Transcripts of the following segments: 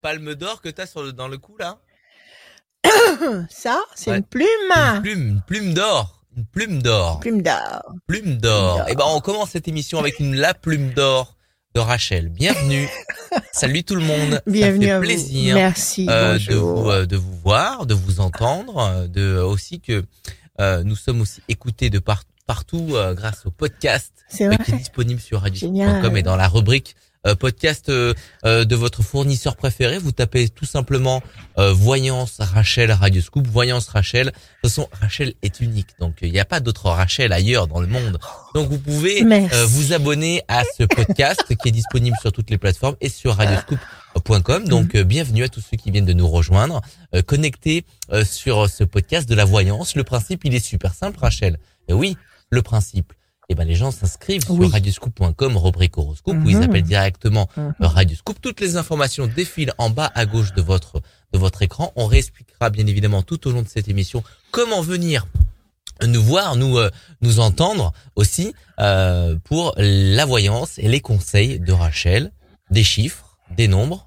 palme d'or que t'as sur le, dans le cou là Ça, c'est Ouais. une plume. Une plume, une plume d'or. Une plume d'or. Plume d'or. Plume d'or. Et ben on commence cette émission avec une la plume d'or de Rachel. Bienvenue. Salut tout le monde. Bienvenue Ça fait à plaisir. vous. Merci. euh, de vous euh, de vous voir, de vous entendre, euh, de aussi que nous sommes aussi écoutés de par- partout grâce au podcast qui est disponible sur Génial. et dans la rubrique podcast euh, euh, de votre fournisseur préféré, vous tapez tout simplement euh, Voyance Rachel Radioscoop, Voyance Rachel. De toute façon, Rachel est unique, donc il n'y a pas d'autre Rachel ailleurs dans le monde. Donc vous pouvez euh, vous abonner à ce podcast qui est disponible sur toutes les plateformes et sur radioscoop.com. Donc euh, bienvenue à tous ceux qui viennent de nous rejoindre, euh, connectés euh, sur ce podcast de la voyance. Le principe, il est super simple, Rachel. Et oui, le principe. Eh ben les gens s'inscrivent Oui. sur radioscoop.com, rubrique horoscope, où ils Mhm. appellent directement euh, Radioscoop. Toutes les informations défilent en bas à gauche de votre de votre écran. On réexpliquera bien évidemment tout au long de cette émission comment venir nous voir, nous euh, nous entendre aussi euh, pour la voyance et les conseils de Rachel, des chiffres, des nombres,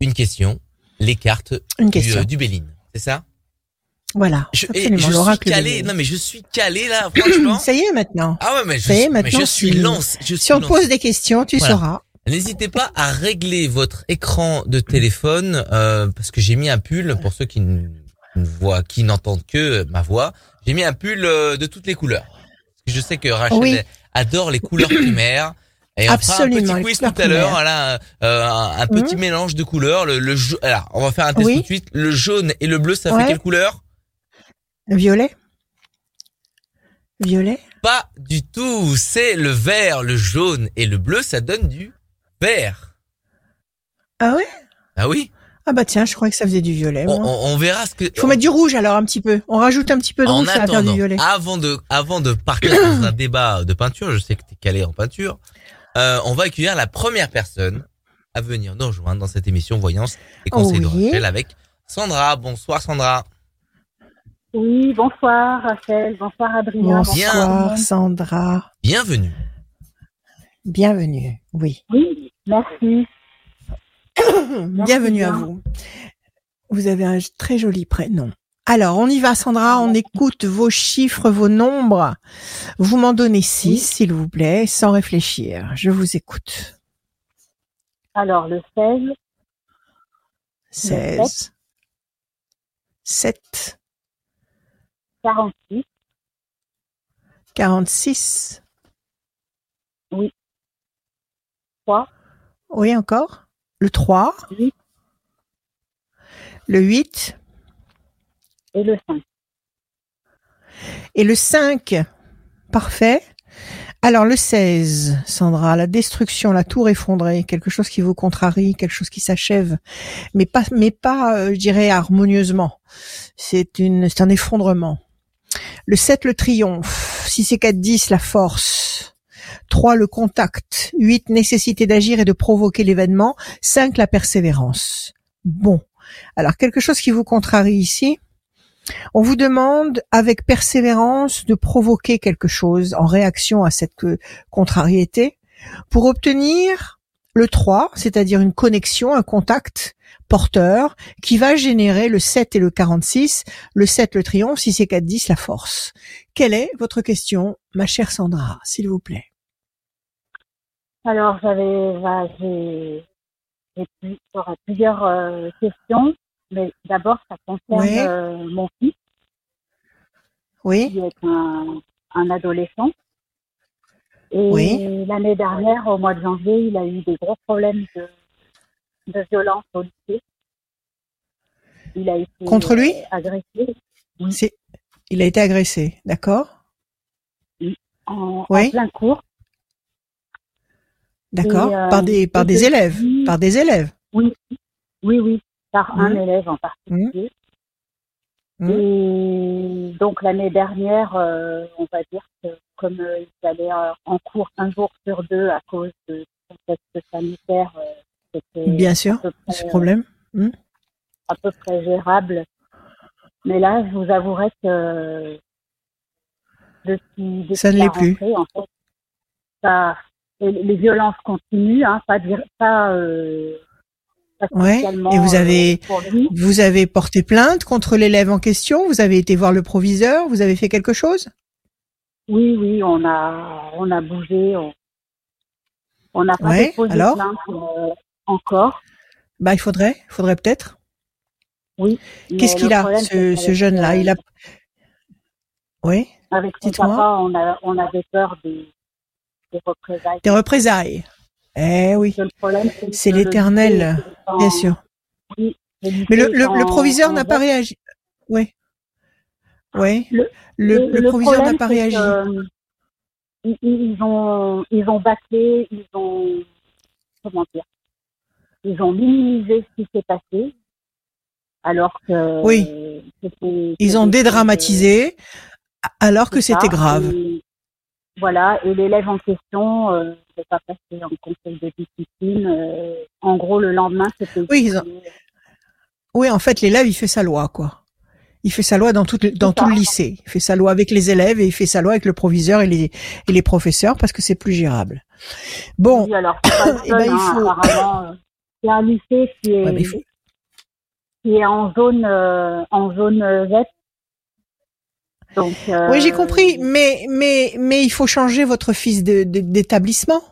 une question, les cartes Une du, euh, du Béline. C'est ça? Voilà. je, Absolument. je suis calé. Non mais je suis calé là, franchement. Ça y est maintenant. Ah ouais, mais je, Ça y est, suis- mais maintenant, je suis lance. Je suis Si on te lancé. pose des questions, tu Voilà. sauras. N'hésitez pas à régler votre écran de téléphone euh, parce que j'ai mis un pull pour ceux qui ne voient, qui n'entendent que ma voix. J'ai mis un pull euh, de toutes les couleurs. Parce que je sais que Rachel Oui. adore les couleurs primaires. Et on fera un Absolument, petit quiz tout à l'heure, voilà, euh, un, un petit Mhm. mélange de couleurs. Le, le alors, on va faire un test Oui. tout de suite. Le jaune et le bleu, ça fait quelle couleur? Violet? Violet? Pas du tout. C'est le vert, le jaune et le bleu, ça donne du vert. Ah ouais? Ah oui. Ah bah tiens, je croyais que ça faisait du violet. On, on- on verra ce que. Il faut mettre du rouge alors un petit peu. On rajoute un petit peu de en rouge, ça va faire du violet. avant de, avant de partir dans un débat de peinture, je sais que tu es calé en peinture, euh, on va accueillir la première personne à venir nous rejoindre dans cette émission Voyance et Conseil de Oui. Rachel avec Sandra. Bonsoir Sandra. Oui, bonsoir Rachel, bonsoir Adrien. Bonsoir Sandra. Bienvenue. Bienvenue. Oui. Oui, merci. Bienvenue à vous. Vous avez un très joli prénom. Alors, on y va, Sandra. On écoute vos chiffres, vos nombres. Vous m'en donnez six, Oui. s'il vous plaît, sans réfléchir. Je vous écoute. Alors, le 16, 16, 7, 46, 46. 3, Oui, encore. Le 3, 8 le 8 et le 5. et le 5. Parfait. Alors, le 16, Sandra, la destruction, la tour effondrée, quelque chose qui vous contrarie, quelque chose qui s'achève, mais pas, mais pas, euh, je dirais, harmonieusement. C'est une, c'est un effondrement. Le 7, le triomphe. 6 et 4, 10, la force. 3, le contact. 8, nécessité d'agir et de provoquer l'événement. 5, la persévérance. Bon. Alors, quelque chose qui vous contrarie ici. On vous demande, avec persévérance, de provoquer quelque chose en réaction à cette euh, contrariété pour obtenir le 3, c'est-à-dire une connexion, un contact porteur qui va générer le 7 et le 46, le 7 le triomphe, 6 et 4, 10 la force. Quelle est votre question, ma chère Sandra, s'il vous plaît? Alors, j'avais, bah, j'ai, plusieurs euh, questions, mais d'abord, ça concerne Oui. euh, mon fils, Oui, qui est un, un adolescent. Et Oui. l'année dernière, au mois de janvier, il a eu des gros problèmes de, de violence au lycée. Il a été Contre lui? agressé il a été agressé, d'accord? En, Oui. en plein cours. D'accord euh, Par des, par des élèves, par des élèves. Oui, oui, oui, par un Mhm. élève en particulier. Mhm. Et donc l'année dernière, euh, on va dire que comme euh, il allait en cours un jour sur deux à cause de contexte sanitaire, c'était Bien sûr, près, ce problème. à peu près gérable. Mais là, je vous avouerai que depuis, depuis Ça ne l'est plus. en fait, ça, les violences continuent, hein, pas, pas, euh, pas Ouais. Et vous avez- euh. Vous avez porté plainte contre l'élève en question Vous avez été voir le proviseur Vous avez fait quelque chose? Oui, oui, on a, on a bougé. On, on n'a pas Ouais, déposé alors? plainte euh, encore. Bah, il faudrait, il faudrait peut-être. Oui. Qu'est-ce qu'il a, ce, jeune-là? Il a. Oui. Avec son papa, on, a, on avait peur des, des représailles. Des représailles. Eh oui, C'est l'éternel, bien sûr. oui, Mais le, proviseur n'a pas réagi. Oui. Oui. Le- Le, le, proviseur n'a pas réagi. que, ils, ils ont, ils ont bâclé, ils ont, comment dire, ils ont minimisé ce qui s'est passé, alors que Oui. Ils ont dédramatisé alors que c'était grave. Et voilà, et l'élève en question euh, n'est pas passé en conseil de discipline. euh, en gros, le lendemain, c'était. Oui, ils ont- Oui, en fait, l'élève, il fait sa loi, quoi. Il fait sa loi dans tout, le- dans C'est tout le ça. lycée. Il fait sa loi avec les élèves et il fait sa loi avec le proviseur et les, et les professeurs parce que c'est plus gérable. Bon, Oui, alors, pas Eh ben, il hein, faut- apparemment. C'est un lycée qui est, ouais, mais il faut- qui est en zone, euh, en zone euh, verte. Donc, euh, oui, j'ai compris, mais, mais, mais il faut changer votre fils d'établissement.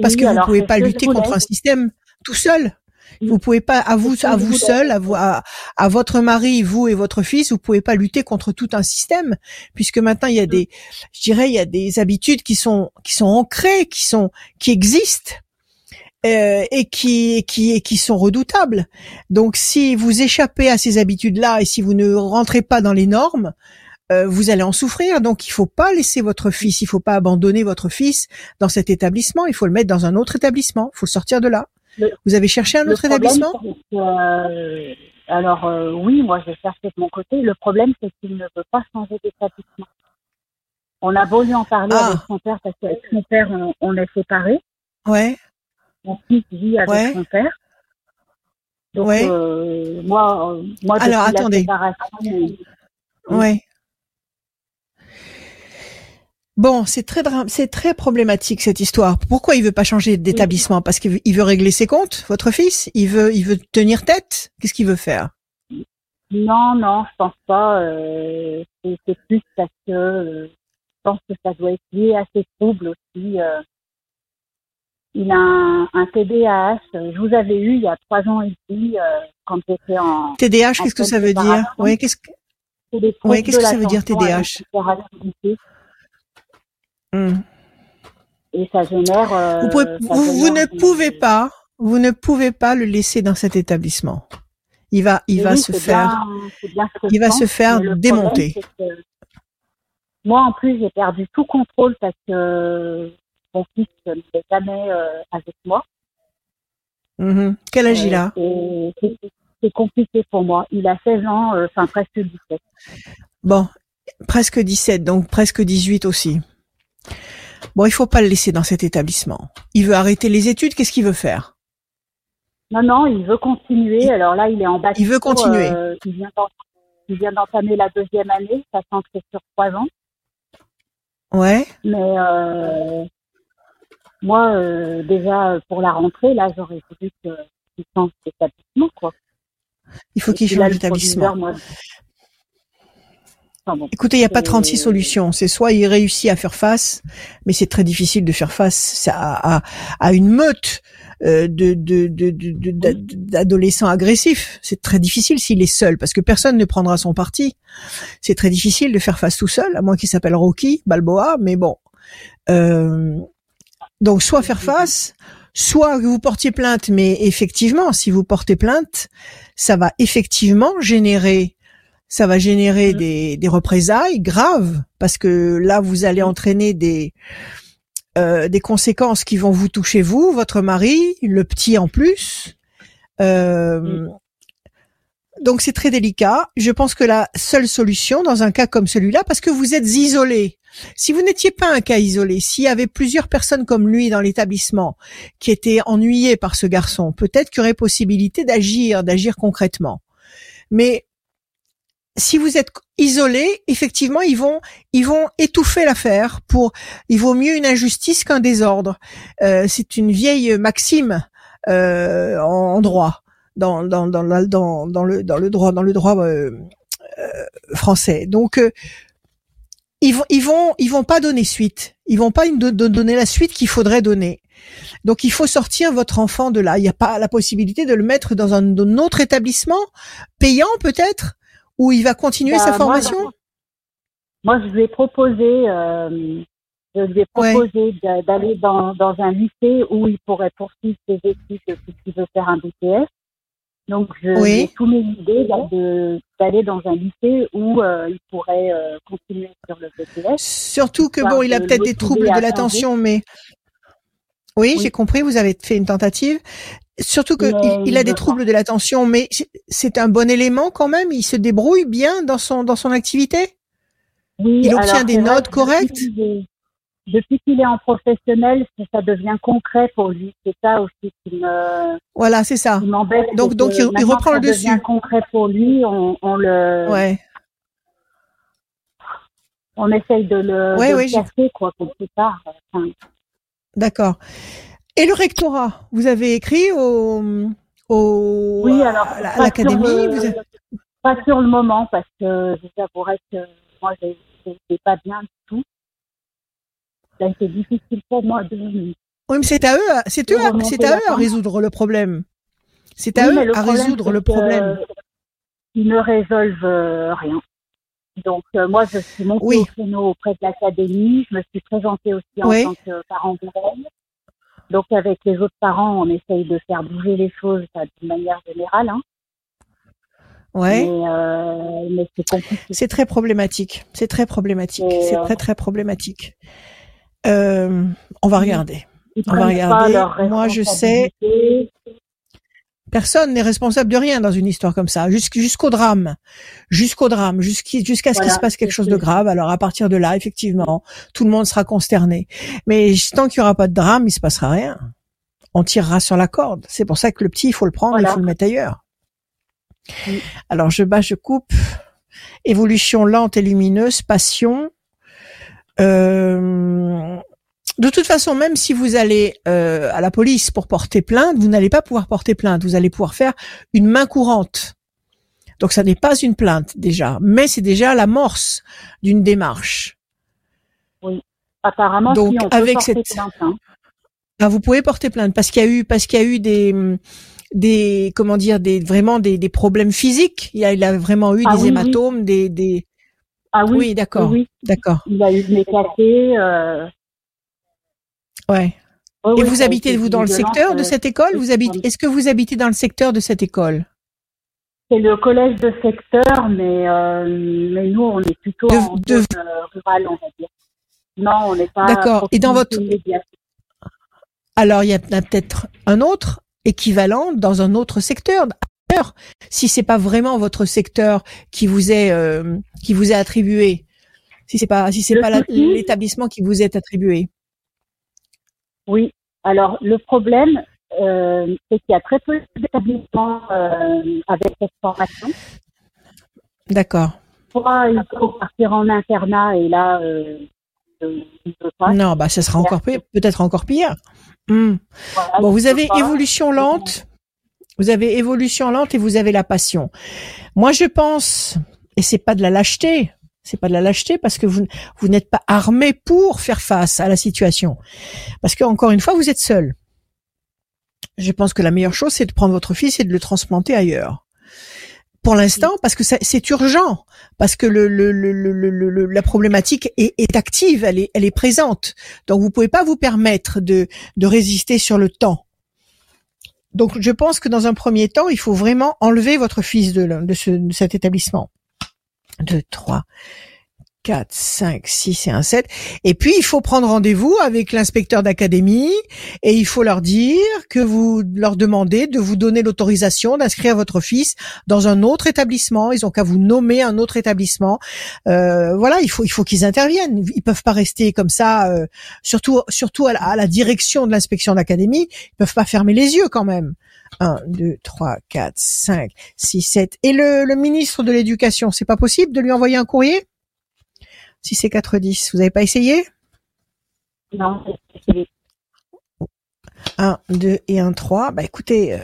Parce oui, que vous alors, pouvez pas lutter contre un système tout seul. Oui. Vous pouvez pas, à vous, à vous seul, à, vous- à, à votre mari, vous et votre fils, vous pouvez pas lutter contre tout un système, puisque maintenant il y a des, je dirais, il y a des habitudes qui sont, qui sont ancrées, qui sont, qui existent. Euh, et qui, qui, et qui sont redoutables. Donc, si vous échappez à ces habitudes-là et si vous ne rentrez pas dans les normes, euh, vous allez en souffrir. Donc, il faut pas laisser votre fils, il faut pas abandonner votre fils dans cet établissement. Il faut le mettre dans un autre établissement. Il faut le sortir de là. Le- vous avez cherché un autre établissement? que, euh, alors euh, oui, moi j'ai cherché de mon côté. Le problème, c'est qu'il ne veut pas changer d'établissement. On a beau lui en parler Ah. avec son père parce qu'avec son père, on, on est séparés. Ouais. Mon fils vit avec Ouais. son père. Donc Ouais. euh, moi, euh, moi Alors, la attendez. séparation, euh, Oui. Ouais. Bon, c'est très c'est très problématique cette histoire. Pourquoi il veut pas changer d'établissement? Parce qu'il veut, il veut régler ses comptes, votre fils? Il veut il veut tenir tête? Qu'est-ce qu'il veut faire? Non, non, je pense pas. euh, c'est c'est plus parce que euh, je pense que ça doit être lié à ses troubles aussi. euh. Il a un, un TDAH. Je vous avais eu il y a trois ans ici euh, quand j'étais en. TDAH, qu'est-ce que ça veut dire. Oui, qu'est-ce que Ouais, qu'est-ce que ça veut dire, TDAH? Et ça génère. euh, vous, pouvez, ça vous, vous génère ne pouvez pas, vous ne pouvez pas le laisser dans cet établissement. Il va, il Et va oui, se faire, bien- bien il va se faire démonter. problème, Moi, en plus, j'ai perdu tout contrôle parce que mon fils n'était jamais euh, avec moi. Mhm. Quel âge il Euh, a et c'est- compliqué pour moi. Il a 16 ans, euh, enfin presque 17. Bon, presque 17, donc presque 18 aussi. Bon, il faut pas le laisser dans cet établissement. Il veut arrêter les études, qu'est-ce qu'il veut faire? Non, non, il veut continuer. Il- Alors là, il est en bac. il veut continuer. euh, il vient d'en- il vient d'entamer la deuxième année, sachant que c'est sur trois ans. Ouais. Mais euh, moi, euh, déjà, pour la rentrée, là, j'aurais voulu qu'il change d'établissement, quoi. Il faut qu'il puis là, change le d'établissement. enfin, bon. Écoutez, il n'y a pas C'est- 36 solutions. C'est soit il réussit à faire face, mais c'est très difficile de faire face à, à, à une meute euh, de, de, de, d'adolescents agressifs. C'est très difficile s'il est seul, parce que personne ne prendra son parti. C'est très difficile de faire face tout seul, à moins qu'il s'appelle Rocky Balboa, mais bon. Euh, donc soit faire face, soit que vous portiez plainte, mais effectivement, si vous portez plainte, ça va effectivement générer ça va générer Mhm. des, des représailles graves parce que là vous allez entraîner des euh, des conséquences qui vont vous toucher vous, votre mari, le petit en plus. Euh, Donc c'est très délicat. Je pense que la seule solution dans un cas comme celui-là, parce que vous êtes isolé, si vous n'étiez pas un cas isolé, s'il y avait plusieurs personnes comme lui dans l'établissement qui étaient ennuyées par ce garçon, peut-être qu'il y aurait possibilité d'agir, d'agir concrètement. Mais si vous êtes isolé, effectivement, ils vont, ils vont étouffer l'affaire. Pour, il vaut mieux une injustice qu'un désordre. Euh, c'est une vieille maxime euh, en, droit, dans dans dans, dans dans le dans le droit dans le droit euh, français. Donc ils vont ils vont ils vont pas donner suite. Ils vont pas donner la suite qu'il faudrait donner. Donc il faut sortir votre enfant de là. Il n'y a pas la possibilité de le mettre dans un, autre établissement payant peut-être où il va continuer bah, sa formation? Moi, je lui ai proposé, euh, je lui ai proposé d'aller dans, dans un lycée où il pourrait poursuivre ses études s'il veut faire un BTS. Donc, je oui. ai soumis l'idée d'aller dans un lycée où euh, il pourrait euh, continuer sur le BTS. Surtout que bon, il a peut-être des troubles de l'attention, mais oui, j'ai compris, vous avez fait une tentative. Surtout que il, a des troubles de l'attention, mais c'est un bon élément quand même. Il se débrouille bien dans son dans son activité? Oui, il obtient des notes correctes? Depuis qu'il est en professionnel, ça devient concret pour lui. C'est ça aussi qui me. Voilà, c'est ça. Donc donc il, reprend le dessus. Devient concret pour lui, on, on le. Ouais. On essaye de le, ouais, de casser quoi quelque part. D'accord. Et le rectorat, vous avez écrit au, au oui, alors, à l'académie vous Pas sur le moment parce que je t'avouerais que moi, n'étais pas bien du tout. Ça a été difficile pour moi de. Oui, mais c'est à eux, c'est eux, c'est à eux à résoudre le problème. C'est à eux à résoudre le problème. Ils ne résolvent euh, rien. Donc euh, moi, je suis montée au créneau auprès de l'académie. Je me suis présentée aussi en tant que parent d'élève. Donc avec les autres parents, on essaye de faire bouger les choses d'une manière générale. Hein. Ouais. Mais, euh, c'est compliqué. C'est très problématique. C'est très problématique. C'est euh, très très problématique. Euh, on va regarder. on va regarder. Moi, je sais. Personne n'est responsable de rien dans une histoire comme ça, jusqu'au drame, jusqu'au drame, jusqu'à ce qu'il se passe quelque chose de grave. Alors à partir de là, effectivement, tout le monde sera consterné. Mais tant qu'il y aura pas de drame, il se passera rien. On tirera sur la corde. C'est pour ça que le petit, il faut le prendre, il faut le mettre ailleurs. Alors je bats, je coupe. Évolution lente et lumineuse, passion. Euh, de toute façon, même si vous allez euh, à la police pour porter plainte, vous n'allez pas pouvoir porter plainte. Vous allez pouvoir faire une main courante. Donc ça n'est pas une plainte déjà, mais c'est déjà l'amorce d'une démarche. Oui, apparemment. Donc on avec cette, plainte, hein. ah, vous pouvez porter plainte parce qu'il y a eu parce qu'il y a eu des des comment dire des vraiment des, des problèmes physiques. Il a, il a vraiment eu ah des hématomes, des des. Ah oui, oui d'accord, oui, d'accord. Il a eu des cassés. Euh... Ouais. Et vous habitez vous dans le secteur de cette école? Vous habitez Est-ce que vous habitez dans le secteur de cette école? C'est le collège de secteur, mais euh, mais nous on est plutôt en euh, rurale, on va dire. Non, on n'est pas. D'accord. Et dans votre alors il y a peut-être un autre équivalent dans un autre secteur. Si c'est pas vraiment votre secteur qui vous est euh, qui vous est attribué, si c'est pas si c'est pas l'établissement qui vous est attribué. Oui. Alors, le problème, euh, c'est qu'il y a très peu d'établissements euh, avec cette formation. D'accord. Soit il faut partir en internat et là, pas. Non, bah, ce sera encore pire, peut-être encore pire. Hmm. bon, vous avez évolution lente. Vous avez évolution lente et vous avez la passion. Moi, je pense, et c'est pas de la lâcheté, c'est pas de la lâcheté parce que vous, n'êtes pas armé pour faire face à la situation. Parce que encore une fois, vous êtes seul. Je pense que la meilleure chose, c'est de prendre votre fils et de le transplanter ailleurs. Pour l'instant, parce que c'est urgent, parce que la problématique est, active, elle est, présente. Donc vous pouvez pas vous permettre de résister sur le temps. Donc je pense que dans un premier temps, il faut vraiment enlever votre fils de, de, ce, de cet établissement. 2, 3, 4, 5, 6 et un 7. Et puis, il faut prendre rendez-vous avec l'inspecteur d'académie et il faut leur dire que vous leur demandez de vous donner l'autorisation d'inscrire votre fils dans un autre établissement. Ils ont qu'à vous nommer un autre établissement. Euh, voilà, il faut il faut qu'ils interviennent. Ils peuvent pas rester comme ça, euh, surtout surtout à la, à la direction de l'inspection d'académie. Ils peuvent pas fermer les yeux quand même. 1, 2, 3, 4, 5, 6, 7. Et le, le ministre de l'Éducation, c'est pas possible de lui envoyer un courrier? Si c'est 4, 10, vous avez pas essayé? Non, Un, deux et un, trois. Bah écoutez, euh,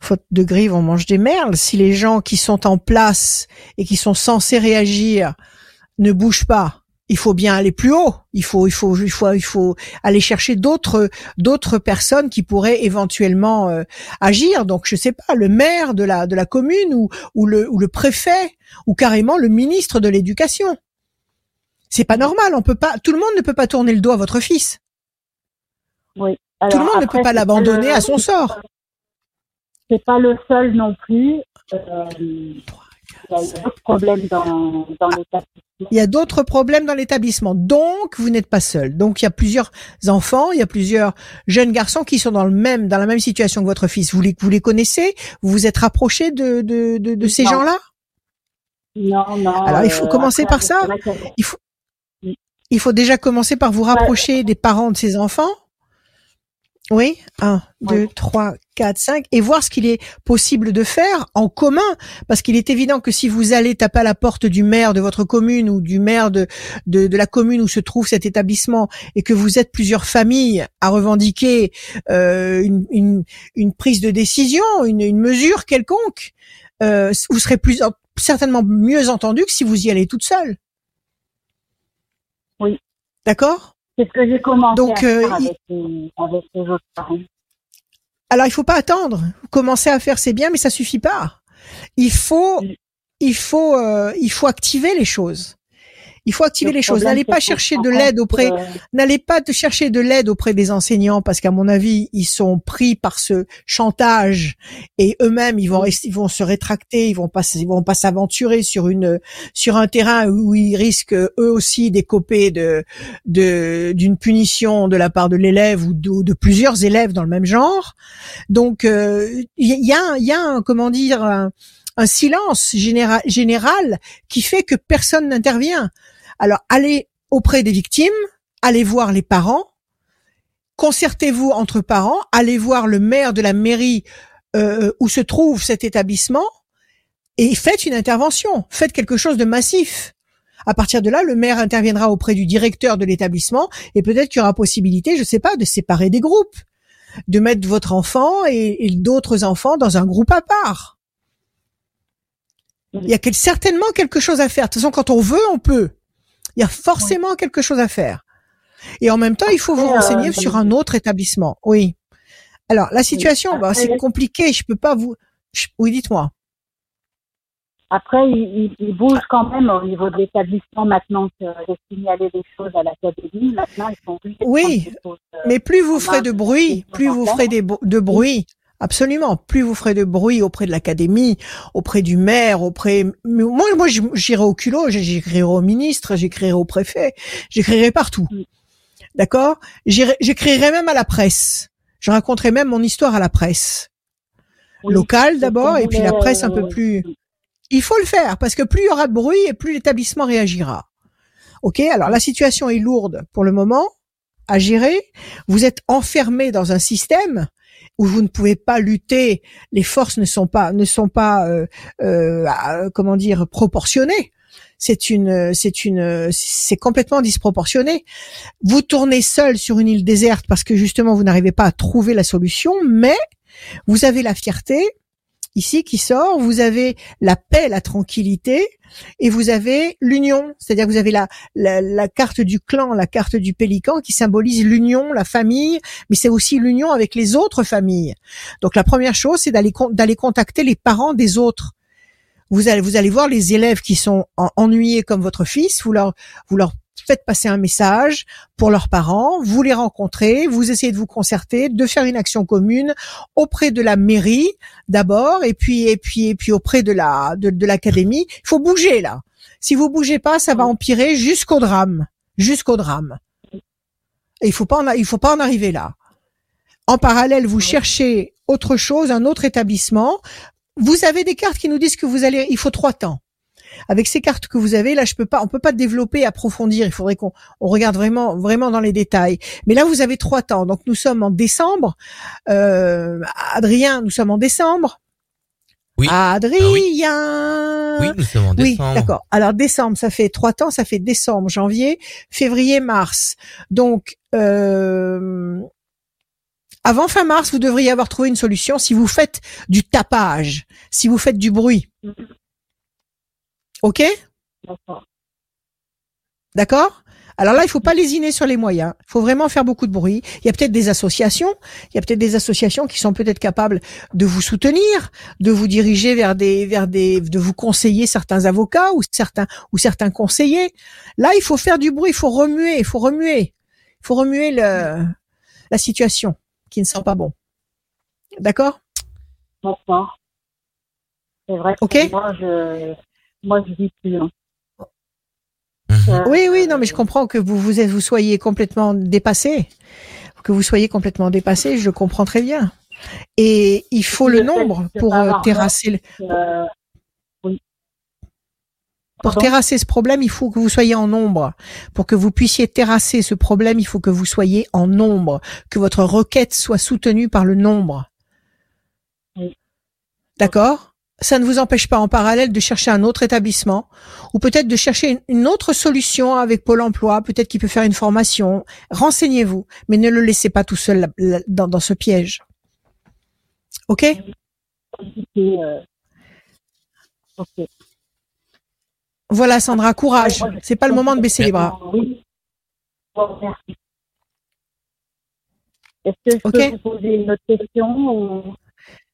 faute de grive, on mange des merles. Si les gens qui sont en place et qui sont censés réagir ne bougent pas, il faut bien aller plus haut. Il faut, il faut, il faut, il faut aller chercher d'autres, d'autres personnes qui pourraient éventuellement euh, agir. Donc, je sais pas, le maire de la de la commune ou ou le ou le préfet ou carrément le ministre de l'éducation. C'est pas normal. On peut pas. Tout le monde ne peut pas tourner le dos à votre fils. Oui. tout le monde ne peut pas l'abandonner à son sort. C'est pas le seul non plus. Euh, il y a d'autres problèmes dans, dans l'établissement. Il y a d'autres problèmes dans l'établissement. Donc, vous n'êtes pas seul. Donc, il y a plusieurs enfants, il y a plusieurs jeunes garçons qui sont dans le même, dans la même situation que votre fils. Vous les, vous les connaissez? Vous vous êtes rapproché de, de, de, de ces gens-là? Non, non. Alors, il faut euh, commencer après, par ça. Il faut, il faut déjà commencer par vous rapprocher des parents de ces enfants. Oui, un, deux, Oui. trois, quatre, cinq, et voir ce qu'il est possible de faire en commun, parce qu'il est évident que si vous allez taper à la porte du maire de votre commune ou du maire de, de, de la commune où se trouve cet établissement, et que vous êtes plusieurs familles à revendiquer euh, une, une, une prise de décision, une, une mesure quelconque, euh, vous serez plus certainement mieux entendu que si vous y allez toute seule. D'accord? C'est ce que j'ai commencé Donc, à euh, faire il- avec, les, avec les autres parents. Alors il faut pas attendre. Commencer à faire c'est bien, mais ça suffit pas. Il faut, il faut, euh, il faut activer les choses. Il faut activer Le les choses. N'allez pas chercher de l'aide auprès, euh, n'allez pas te chercher de l'aide auprès des enseignants parce qu'à mon avis ils sont pris par ce chantage et eux-mêmes ils vont rester, ils vont se rétracter, ils vont pas, ils vont pas s'aventurer sur une, sur un terrain où ils risquent eux aussi d'écoper de, de, d'une punition de la part de l'élève ou de, de plusieurs élèves dans le même genre. Donc euh, il y, a, y a un, comment dire un, un silence général, général qui fait que personne n'intervient. Alors allez auprès des victimes, allez voir les parents, concertez-vous entre parents, allez voir le maire de la mairie euh, où se trouve cet établissement et faites une intervention, faites quelque chose de massif. À partir de là, le maire interviendra auprès du directeur de l'établissement et peut-être qu'il y aura possibilité, je sais pas, de séparer des groupes, de mettre votre enfant et, et d'autres enfants dans un groupe à part. Il y a quel- certainement quelque chose à faire. De toute façon, quand on veut, on peut. Il y a forcément quelque chose à faire. Et en même temps, il faut vous euh, renseigner sur un autre établissement. Oui. Alors, la situation, bah, c'est compliqué. Je peux pas vous. Oui, dites-moi. Après, il, bouge quand même au niveau de l'établissement maintenant que de signaler des choses à l'académie. Maintenant, ils sont Oui, euh, Mais plus vous ferez de bruit, plus vous ferez des de bruit. Absolument. Plus vous ferez de bruit auprès de l'académie, auprès du maire, auprès. Moi, moi, j'irai au culot. J'écrirai au ministre, j'écrirai au préfet, j'écrirai partout. Mm. D'accord? J'irai- J'écrirai même à la presse. Je raconterai même mon histoire à la presse oui, locale d'abord, et puis la presse un peu euh, plus. Il faut le faire parce que plus il y aura de bruit et plus l'établissement réagira. Ok, alors la situation est lourde pour le moment à gérer. Vous êtes enfermé dans un système où vous ne pouvez pas lutter. Les forces ne sont pas ne sont pas euh, euh, comment dire proportionnées. C'est une c'est une c'est complètement disproportionné. Vous tournez seul sur une île déserte parce que justement vous n'arrivez pas à trouver la solution, mais vous avez la fierté ici qui sort, vous avez la paix, la tranquillité, et vous avez l'union, c'est-à-dire que vous avez la, la, la carte du clan, la carte du pélican qui symbolise l'union, la famille, mais c'est aussi l'union avec les autres familles. Donc la première chose, c'est d'aller d'aller contacter les parents des autres. Vous allez vous allez voir les élèves qui sont en- ennuyés comme votre fils, vous leur vous leur faites passer un message pour leurs parents, vous les rencontrez, vous essayez de vous concerter, de faire une action commune auprès de la mairie d'abord et puis et puis et puis auprès de la de, de l'académie. Il faut bouger là. Si vous bougez pas, ça va empirer jusqu'au drame, jusqu'au drame. Et il faut pas en, il faut pas en arriver là. En parallèle, vous cherchez autre chose, un autre établissement. Vous avez des cartes qui nous disent que vous allez, il faut trois temps. Avec ces cartes que vous avez, là, je peux pas, on peut pas développer, approfondir. Il faudrait qu'on on regarde vraiment, vraiment dans les détails. Mais là, vous avez trois temps. Donc, nous sommes en décembre. Euh, Adrien, nous sommes en décembre. Oui. Adrien. Oui, nous sommes en Oui, décembre. d'accord. Alors décembre, ça fait trois temps, ça fait décembre, janvier, février, mars. Donc euh, Avant fin mars, vous devriez avoir trouvé une solution si vous faites du tapage, si vous faites du bruit. Ok? D'accord. D'accord? Alors là, il faut pas lésiner sur les moyens. Il faut vraiment faire beaucoup de bruit. Il y a peut-être des associations, il y a peut-être des associations qui sont peut-être capables de vous soutenir, de vous diriger vers des, vers des, de vous conseiller certains avocats ou certains ou certains conseillers. Là, il faut faire du bruit, il faut remuer, il faut remuer, il faut remuer le, la situation qui ne sent pas bon. D'accord? D'accord. C'est vrai que Ok? moi, je, moi, je vis plus. hein. Mhm. Euh, Oui, oui, non, mais je comprends que vous vous êtes, vous soyez complètement dépassé, que vous soyez complètement dépassé. Je comprends très bien. Et il faut le nombre pour euh, terrasser, le- euh, pour terrasser ce problème. Il faut que vous soyez en nombre. Pour que vous puissiez terrasser ce problème, il faut que vous soyez en nombre, que votre requête soit soutenue par le nombre. Oui. D'accord? Ça ne vous empêche pas en parallèle de chercher un autre établissement ou peut-être de chercher une- autre solution avec Pôle emploi, peut-être qu'il peut faire une formation. Renseignez-vous, mais ne le laissez pas tout seul dans, dans ce piège. Ok? Voilà Sandra, courage. C'est pas le moment de baisser les bras. Est-ce que je peux vous poser une autre question ou...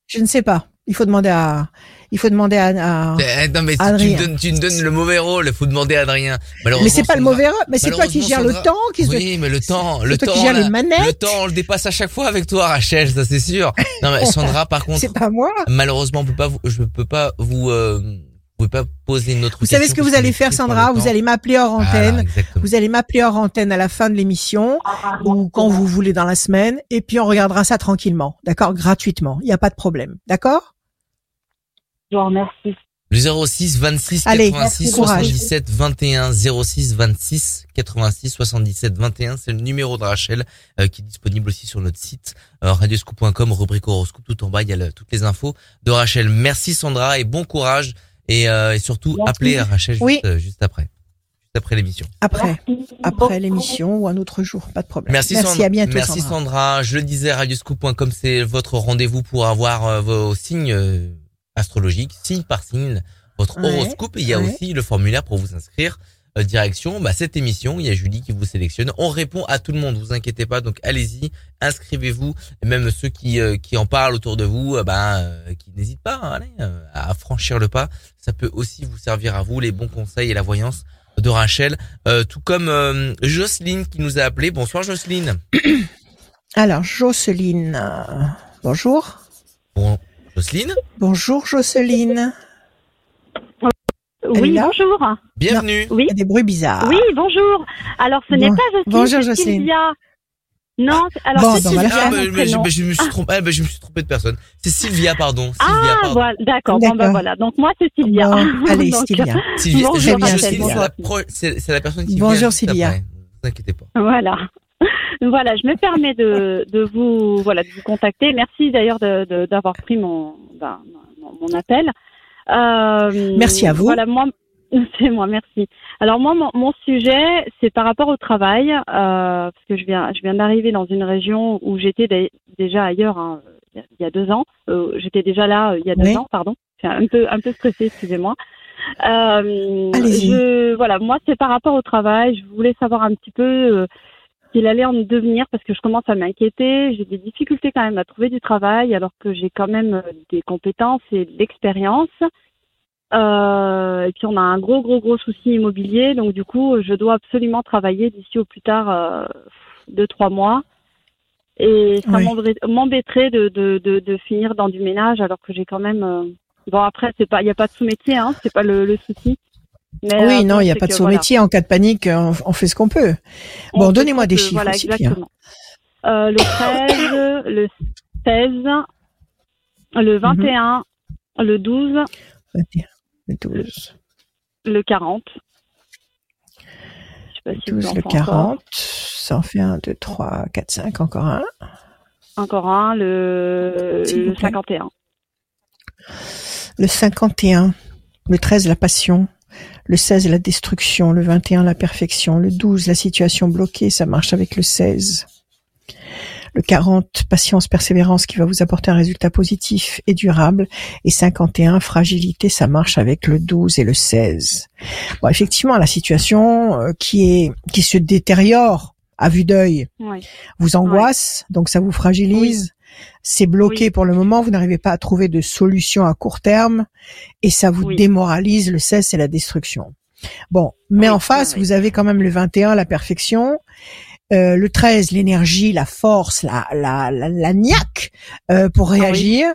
Je ne sais pas. Il faut demander à, il faut demander à, à- Eh, non mais tu me donnes, tu me donnes le mauvais rôle, faut demander à Adrien. Mais c'est pas le mauvais, rôle, mais c'est toi qui gères le temps, qui Oui, mais le temps, le temps, qui gères là, les manettes. le temps, on le dépasse à chaque fois avec toi, Rachel, ça c'est sûr. Non mais Sandra, par contre, C'est pas moi. malheureusement, on peut pas, vous, je peux pas vous, euh, vous pouvez pas poser une autre Vous savez question ce que vous allez faire, Sandra? Vous allez m'appeler hors antenne. exactement. Vous allez m'appeler hors antenne à la fin de l'émission Ah, ou quand vous voulez dans la semaine, et puis on regardera ça tranquillement, d'accord, gratuitement. Il n'y a pas de problème, d'accord? Je vous remercie. Le 06 26 Allez, 86 courage. 77 21 06 26 86 77 21 c'est le numéro de Rachel euh, qui est disponible aussi sur notre site euh, radioscoop.com rubrique horoscope tout en bas il y a le- toutes les infos de Rachel. Merci Sandra et bon courage et, euh, et surtout Merci. appelez Rachel juste, Oui. euh, juste après juste après l'émission. Après, Merci après l'émission ou un autre jour, pas de problème. Merci, Merci Sandra. à bientôt. Merci Sandra. Sandra. Je le disais, radioscoop.com, c'est votre rendez-vous pour avoir euh, vos signes astrologiques, signe par signe, votre Ouais, horoscope. Et il y a ouais. aussi le formulaire pour vous inscrire. euh, direction bah, cette émission, il y a Julie qui vous sélectionne. On répond à tout le monde, vous inquiétez pas. Donc allez-y, inscrivez-vous. Et même ceux qui euh, qui en parlent autour de vous, euh, bah, euh, qui n'hésitent pas hein, allez, euh, à franchir le pas. Ça peut aussi vous servir à vous les bons conseils et la voyance de Rachel, Euh, tout comme euh, Jocelyne qui nous a appelé. Bonsoir Jocelyne. Alors, Jocelyne, euh, bonjour. Bon, Jocelyne, Bonjour Jocelyne. Oui, bonjour. bienvenue. Oui, Il y a des bruits bizarres. oui, bonjour. Alors, ce n'est Bon- pas Jocelyne, bonjour, c'est Jocelyne. Sylvia. Non, alors Bon, c'est Sylvia, faire. mon mais, je, prénom. je me suis trompé, ah, je me suis trompé de personne. C'est Sylvia, pardon. Sylvia, Ah, pardon. voilà, d'accord. Bon, ben voilà. Donc, moi, c'est Sylvia. Bon, allez, Donc, Sylvia. Sylvia, bonjour. Jocelyne, c'est la, pro- c'est, c'est la personne qui Bonjour, vient Sylvia. Ne vous inquiétez pas. Voilà. Voilà, je me permets de, de vous voilà de vous contacter. Merci d'ailleurs d'avoir pris mon, ben, mon mon appel. Euh, Merci à vous. Voilà, moi, c'est moi, merci. Alors moi, mon, mon sujet, c'est par rapport au travail, euh, parce que je viens, je viens d'arriver dans une région où j'étais dé- déjà ailleurs hein, il y a- deux ans. Euh, j'étais déjà là euh, il y a deux Oui. ans, pardon. Je suis un peu, un peu stressée, excusez-moi. Euh, je- Voilà, moi, c'est par rapport au travail. Je voulais savoir un petit peu euh, qu'il allait en devenir parce que je commence à m'inquiéter. J'ai des difficultés quand même à trouver du travail alors que j'ai quand même euh, des compétences et de l'expérience. Euh, et puis on a un gros gros gros souci immobilier, donc du coup je dois absolument travailler d'ici au plus tard euh, deux trois mois. Et ça Oui. m'embêterait- de, de, de, de finir dans du ménage alors que j'ai quand même euh, bon après c'est pas il y a pas de sous-métier hein, c'est pas le, le souci. Mais, Oui, euh, non, il n'y a pas de que, voilà. sous-métier. En cas de panique, on, on fait ce qu'on peut. On Bon, donnez-moi des chiffres Voilà, aussi, hein. exactement. Euh, le 13, le 16, le 21, le 12, 21, le 12, le 40. Je sais pas le si vous 12, en le faites encore. 40. Ça en fait 1, 2, 3, 4, 5, encore un. Encore un, le, le plaît. 51. Le 51, le 13, la passion. Le 16, la destruction. Le 21, la perfection. Le 12, la situation bloquée. Ça marche avec le 16. Le 40, patience, persévérance qui va vous apporter un résultat positif et durable. Et 51, fragilité, ça marche avec le 12 et le 16. Bon, effectivement, la situation euh, qui est qui se détériore à vue d'œil Oui. vous angoisse, donc ça vous fragilise. C'est bloqué Oui. pour le moment, vous n'arrivez pas à trouver de solution à court terme et ça vous Oui. démoralise. Le 16, c'est la destruction. Bon, mais Oui, en face, vous avez quand même le 21, la perfection. Euh, le 13, l'énergie, la force, la, la, la, la niaque euh, pour Ah oui. réagir.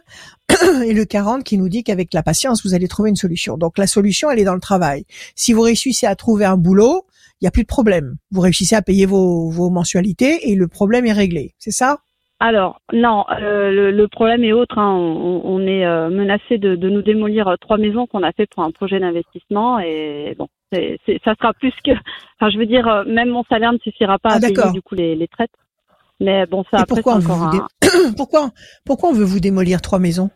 Et le 40 qui nous dit qu'avec la patience, vous allez trouver une solution. Donc la solution, elle est dans le travail. Si vous réussissez à trouver un boulot, il n'y a plus de problème. Vous réussissez à payer vos, vos mensualités et le problème est réglé. C'est ça? Alors, non, euh, le, le problème est autre. hein. On, on est euh, menacé de, de nous démolir euh, trois maisons qu'on a fait pour un projet d'investissement et bon, c'est, c'est- ça sera plus que. Enfin, je veux dire, euh, même mon salaire ne suffira pas Ah, à payer du coup les, les traites. Mais bon, ça Et après pourquoi c'est encore un. pourquoi, pourquoi on veut vous démolir trois maisons?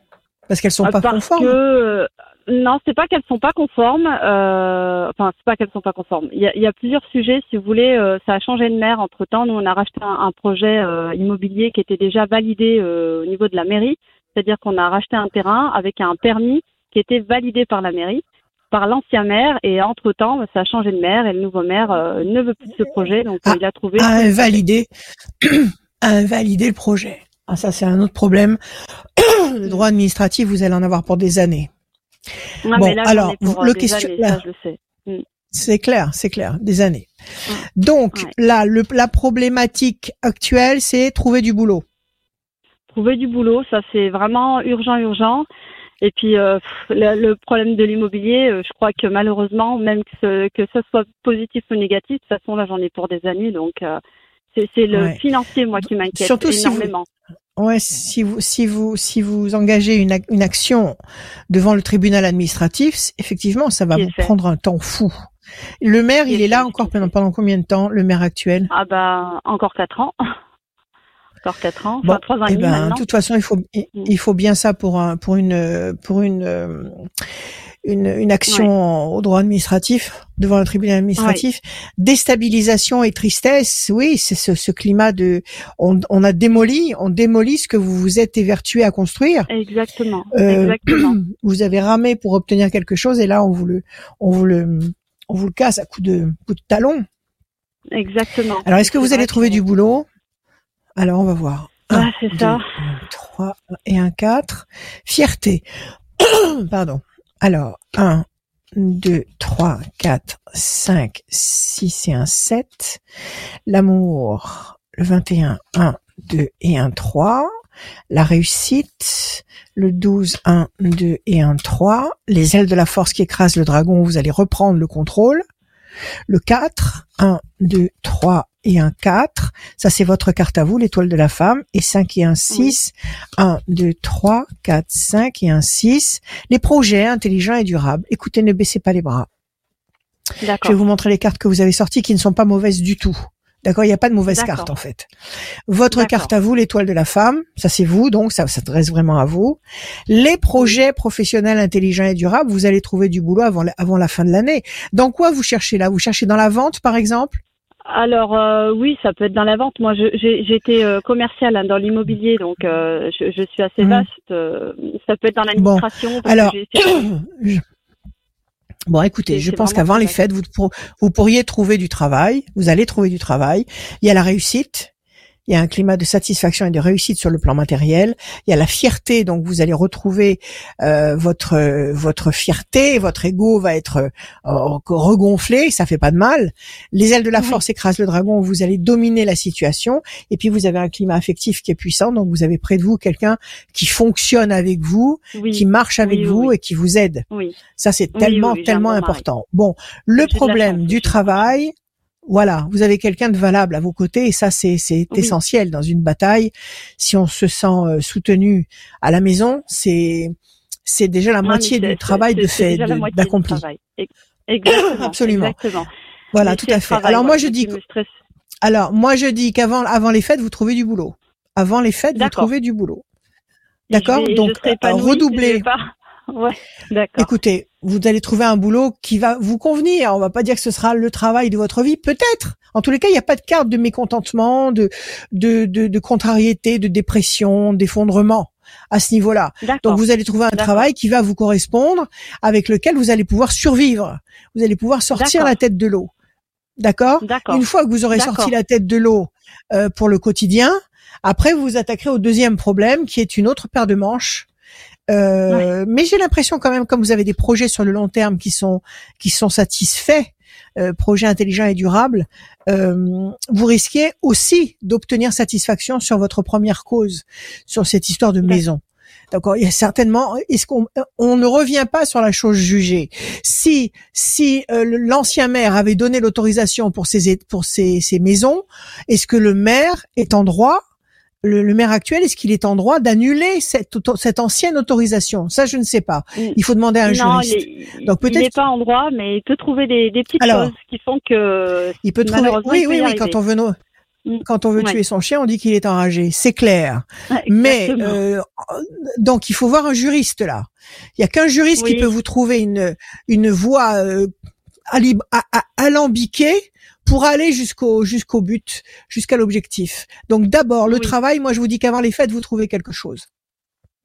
Parce qu'elles sont Euh, pas parce conformes que euh, non, c'est pas qu'elles sont pas conformes. Euh, enfin, c'est pas qu'elles sont pas conformes. Il y a, y a plusieurs sujets, si vous voulez. euh, ça a changé de maire entre temps. Nous, on a racheté un, un projet euh, immobilier qui était déjà validé euh, au niveau de la mairie. C'est-à-dire qu'on a racheté un terrain avec un permis qui était validé par la mairie, par l'ancien maire. Et entre temps, ça a changé de maire et le nouveau maire euh, ne veut plus de ce projet, donc Ah, il a trouvé. à invalider, à invalider le projet. Ah, ça, c'est un autre problème. le droit administratif, vous allez en avoir pour des années. Ouais, bon, mais là, alors, pour, euh, le des question- années, ça, je le sais. C'est clair, c'est clair, des années. Donc, Ouais. là, le, la problématique actuelle, c'est trouver du boulot. trouver du boulot, ça c'est vraiment urgent, urgent. Et puis euh, le, le problème de l'immobilier, euh, je crois que malheureusement, même que ce, que ce soit positif ou négatif, de toute façon là j'en ai pour des années, donc euh, c'est le Ouais. financier moi qui m'inquiète Surtout si vous- énormément. Ouais, si vous si vous si vous engagez une, une action devant le tribunal administratif, effectivement, ça va vous prendre un temps fou. Le maire, il est est là encore pendant, pendant combien de temps, le maire actuel? Ah bah encore quatre ans, encore quatre ans, Bon, trois ans Eh et demi ben, de maintenant. toute façon, il faut il, Mm. il faut bien ça pour un pour une pour une euh, une, une action au droit administratif devant le tribunal administratif. Déstabilisation et tristesse, oui, c'est ce, ce climat de on, on a démoli, on démolit ce que vous vous êtes évertué à construire. Exactement, Euh, exactement. Vous avez ramé pour obtenir quelque chose et là on vous le on vous le on vous le casse à coup de coup de talon. Exactement. Alors est-ce que vous allez trouver du boulot? Alors on va voir. Ah, Un, c'est deux, ça. 3 et un 4. Fierté. Pardon. Alors, 1, 2, 3, 4, 5, 6 et un 7. L'amour, le 21, 1, 2 et un 3. La réussite, le 12, 1, 2 et un 3. Les ailes de la force qui écrasent le dragon, vous allez reprendre le contrôle. Le 4, 1, 2, 3 et un 4. Ça, c'est votre carte à vous, l'étoile de la femme. Et 5 et un 6. 1, 2, 3, 4, 5 et un 6. Les projets intelligents et durables. Écoutez, ne baissez pas les bras. Je vais vous montrer les cartes que vous avez sorties qui ne sont pas mauvaises du tout. D'accord? Il n'y a pas de mauvaise carte en fait. Votre carte à vous, l'étoile de la femme, ça c'est vous, donc ça s'adresse vraiment à vous. Les projets professionnels intelligents et durables, vous allez trouver du boulot avant la, avant la fin de l'année. Dans quoi vous cherchez là? Vous cherchez dans la vente par exemple? Alors euh, oui, ça peut être dans la vente. Moi, je- j'ai j'ai été euh, commerciale hein, dans l'immobilier, donc euh, je, je suis assez Mhm. vaste. euh, ça peut être dans l'administration. que alors, Je- Bon, écoutez, je pense qu'avant les fêtes, vous, pour- vous pourriez trouver du travail. Vous allez trouver du travail. Il y a la réussite. Il y a un climat de satisfaction et de réussite sur le plan matériel. Il y a la fierté, donc vous allez retrouver euh, votre votre fierté, votre ego va être euh, regonflé, ça fait pas de mal. Les ailes de la Oui. force écrasent le dragon, vous allez dominer la situation. Et puis vous avez un climat affectif qui est puissant, donc vous avez près de vous quelqu'un qui fonctionne avec vous, oui, qui marche avec Oui, vous et qui vous aide. oui, Ça, c'est tellement, tellement important. Bon, le problème du travail, voilà, vous avez quelqu'un de valable à vos côtés et ça, c'est, Oui. essentiel dans une bataille. Si on se sent euh, soutenu à la maison, c'est, c'est déjà la moitié du travail de fait, d'accompli. Exactement. Absolument. Exactement. Voilà, Mais tout à fait. travail, Alors moi, je dis, alors moi, je dis qu'avant, avant les fêtes, vous trouvez du boulot. Avant les fêtes, vous trouvez du boulot. D'accord? Donc, serai euh, si Ouais, d'accord. Écoutez, vous allez trouver un boulot qui va vous convenir. On va pas dire que ce sera le travail de votre vie, peut-être. En tous les cas, il n'y a pas de carte de mécontentement, de, de, de, de contrariété, de dépression, d'effondrement à ce niveau-là. Donc vous allez trouver un travail qui va vous correspondre, avec lequel vous allez pouvoir survivre. Vous allez pouvoir sortir la tête de l'eau. D'accord? D'accord. Une fois que vous aurez sorti la tête de l'eau euh, pour le quotidien, après vous vous attaquerez au deuxième problème qui est une autre paire de manches. Euh, Mais j'ai l'impression quand même, comme vous avez des projets sur le long terme qui sont qui sont satisfaits, euh, projets intelligents et durables, euh, vous risquez aussi d'obtenir satisfaction sur votre première cause, sur cette histoire de maison. D'accord, il y a certainement. Est-ce qu'on on ne revient pas sur la chose jugée Si si euh, l'ancien maire avait donné l'autorisation pour ces pour ces, ces maisons, est-ce que le maire est en droit le, le maire actuel, est-ce qu'il est en droit d'annuler cette, cette ancienne autorisation? Ça, je ne sais pas. Mm. Il faut demander à un non, juriste. il, Donc, il peut-être n'est pas en droit, mais il peut trouver des, des petites Alors, choses qui font que Il peut trouver. Oui, il oui, oui. Quand on veut, no- Mm. quand on veut Ouais. tuer son chien, on dit qu'il est enragé. C'est clair. Ouais, Mais euh, donc il faut voir un juriste là. Il y a qu'un juriste qui peut vous trouver une une voie euh, alib- a- a- alambiquée pour aller jusqu'au jusqu'au but, jusqu'à l'objectif. Donc d'abord le Oui. travail. Moi je vous dis qu'avant les fêtes vous trouvez quelque chose.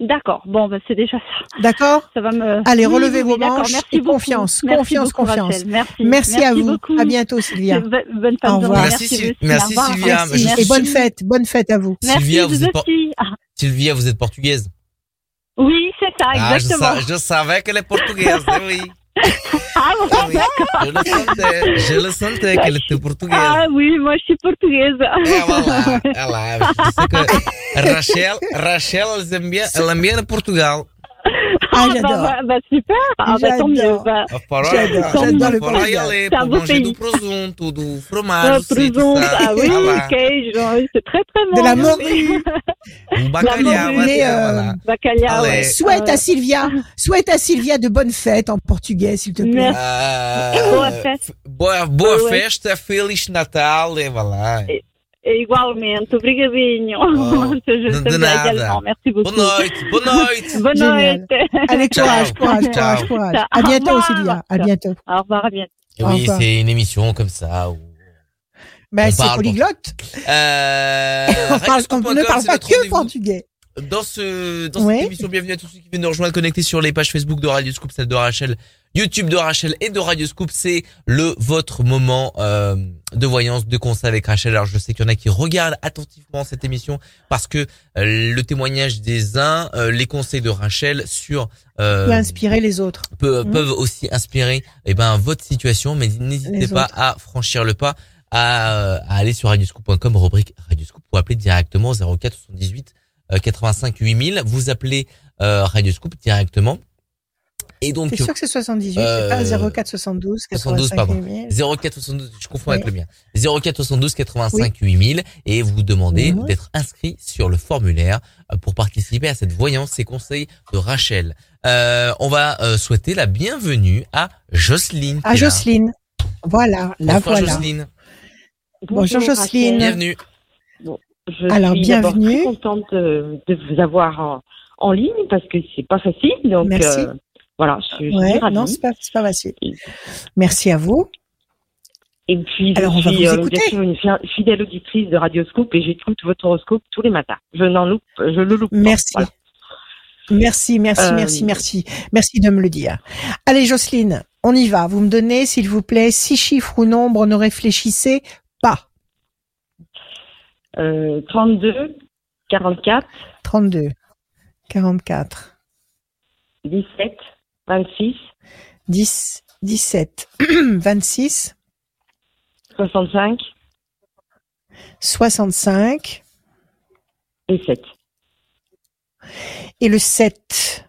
D'accord. Bon, bah, c'est déjà ça. D'accord? Ça va me. Allez, Oui, relevez oui, vos manches Merci et beaucoup. confiance, Merci confiance, beaucoup, confiance. Rachel. Merci. Merci, à vous. beaucoup. À bientôt Sylvia. Bonne, fin Au de revoir. journée. Merci, Merci, merci. Sylvia. Merci. Je Et bonne fête, bonne fête à vous. Merci, Sylvia, vous, vous êtes aussi. Ah, Sylvia, vous êtes portugaise? oui, c'est ça, Ah, je, exactement. sa- je savais qu'elle est portugaise, eh oui. Ah, oui. Je le sentais, je le sentais qu'elle était portugaise. ah oui, moi je suis portugaise. É, olha lá, olha lá. Rachel, Rachel, aiment bien, ela bien Portugal. Ah, bah, j'adore. bah, bah, super. Ah, bah, tant mieux. Bah, J'adore, le Portugal. C'est un beau pays. do presunto, do euh, fromage, presunto, ah oui, Ah queijo, oui, c'est très très bon. De la morue. Um bacalhau, euh, voilà. Bacalhau. Souhaite Euh, à Sylvia, souhaite à Sylvia de bonnes fêtes en portugais, s'il te plaît. Merci. Ah, Boa festa. boa, festa, Feliz Natal, e vá lá. Igualmente, obrigadinho. Oh, de- nada. Merci beaucoup. Boa noite, boa noite. Bonne Génial. noite. Allez, Ciao. courage, courage, Ciao. courage. À bientôt. Sylvia. À bientôt. Au revoir, à bientôt. Oui, c'est une émission comme ça. Où... Ben, c'est polyglotte. Euh, On, parle, on ne parle pas que portugais. Dans ce dans Ouais. cette émission, bienvenue à tous ceux qui viennent nous rejoindre connectés sur les pages Facebook de Radio Scoop, celle de Rachel, YouTube de Rachel et de Radio Scoop. C'est le votre moment euh, de voyance, de conseil avec Rachel. Alors je sais qu'il y en a qui regardent attentivement cette émission parce que euh, le témoignage des uns, euh, les conseils de Rachel sur euh, Peut inspirer les autres. peut- Mhm. peuvent aussi inspirer eh ben votre situation, mais n'hésitez pas autres. à franchir le pas, à, à aller sur radioscoop.com, rubrique radioscoop, pour appeler directement 04 78 euh, 85 8000. Vous appelez euh, Radioscoop directement. Et donc T'es sûr que c'est 78, c'est Euh, pas 04 72 72, 85 pardon. 8000. 04 72, je confonds avec le mien. 04 72 85 8000 et vous demandez Mhm. d'être inscrit sur le formulaire euh, pour participer à cette voyance et conseils de Rachel. Euh, on va euh, souhaiter la bienvenue à Jocelyne. À. Jocelyne. Voilà, la Bonsoir, voilà. Jocelyne. Bonjour, Jocelyne. Bienvenue. Je Alors, suis bienvenue. très contente de, de vous avoir en, en ligne parce que c'est pas facile. Donc, Merci. euh, voilà, je, je suis Ouais, ravie. non, c'est pas, pas facile. Et- Merci à vous. Et puis, Alors, on je va suis vous euh, sûr une fi- fidèle auditrice de Radio Scoop et j'écoute votre horoscope tous les matins. Je n'en loupe, je le loupe pas. Merci. Voilà. Merci, merci, Euh, merci, merci. Merci de me le dire. Allez, Jocelyne, on y va. Vous me donnez, s'il vous plaît, six chiffres ou nombres, ne réfléchissez pas. Euh, 32, 44, 32, 44, 17, 26, 10, 17, 26, 65 65 et 7. et le 7.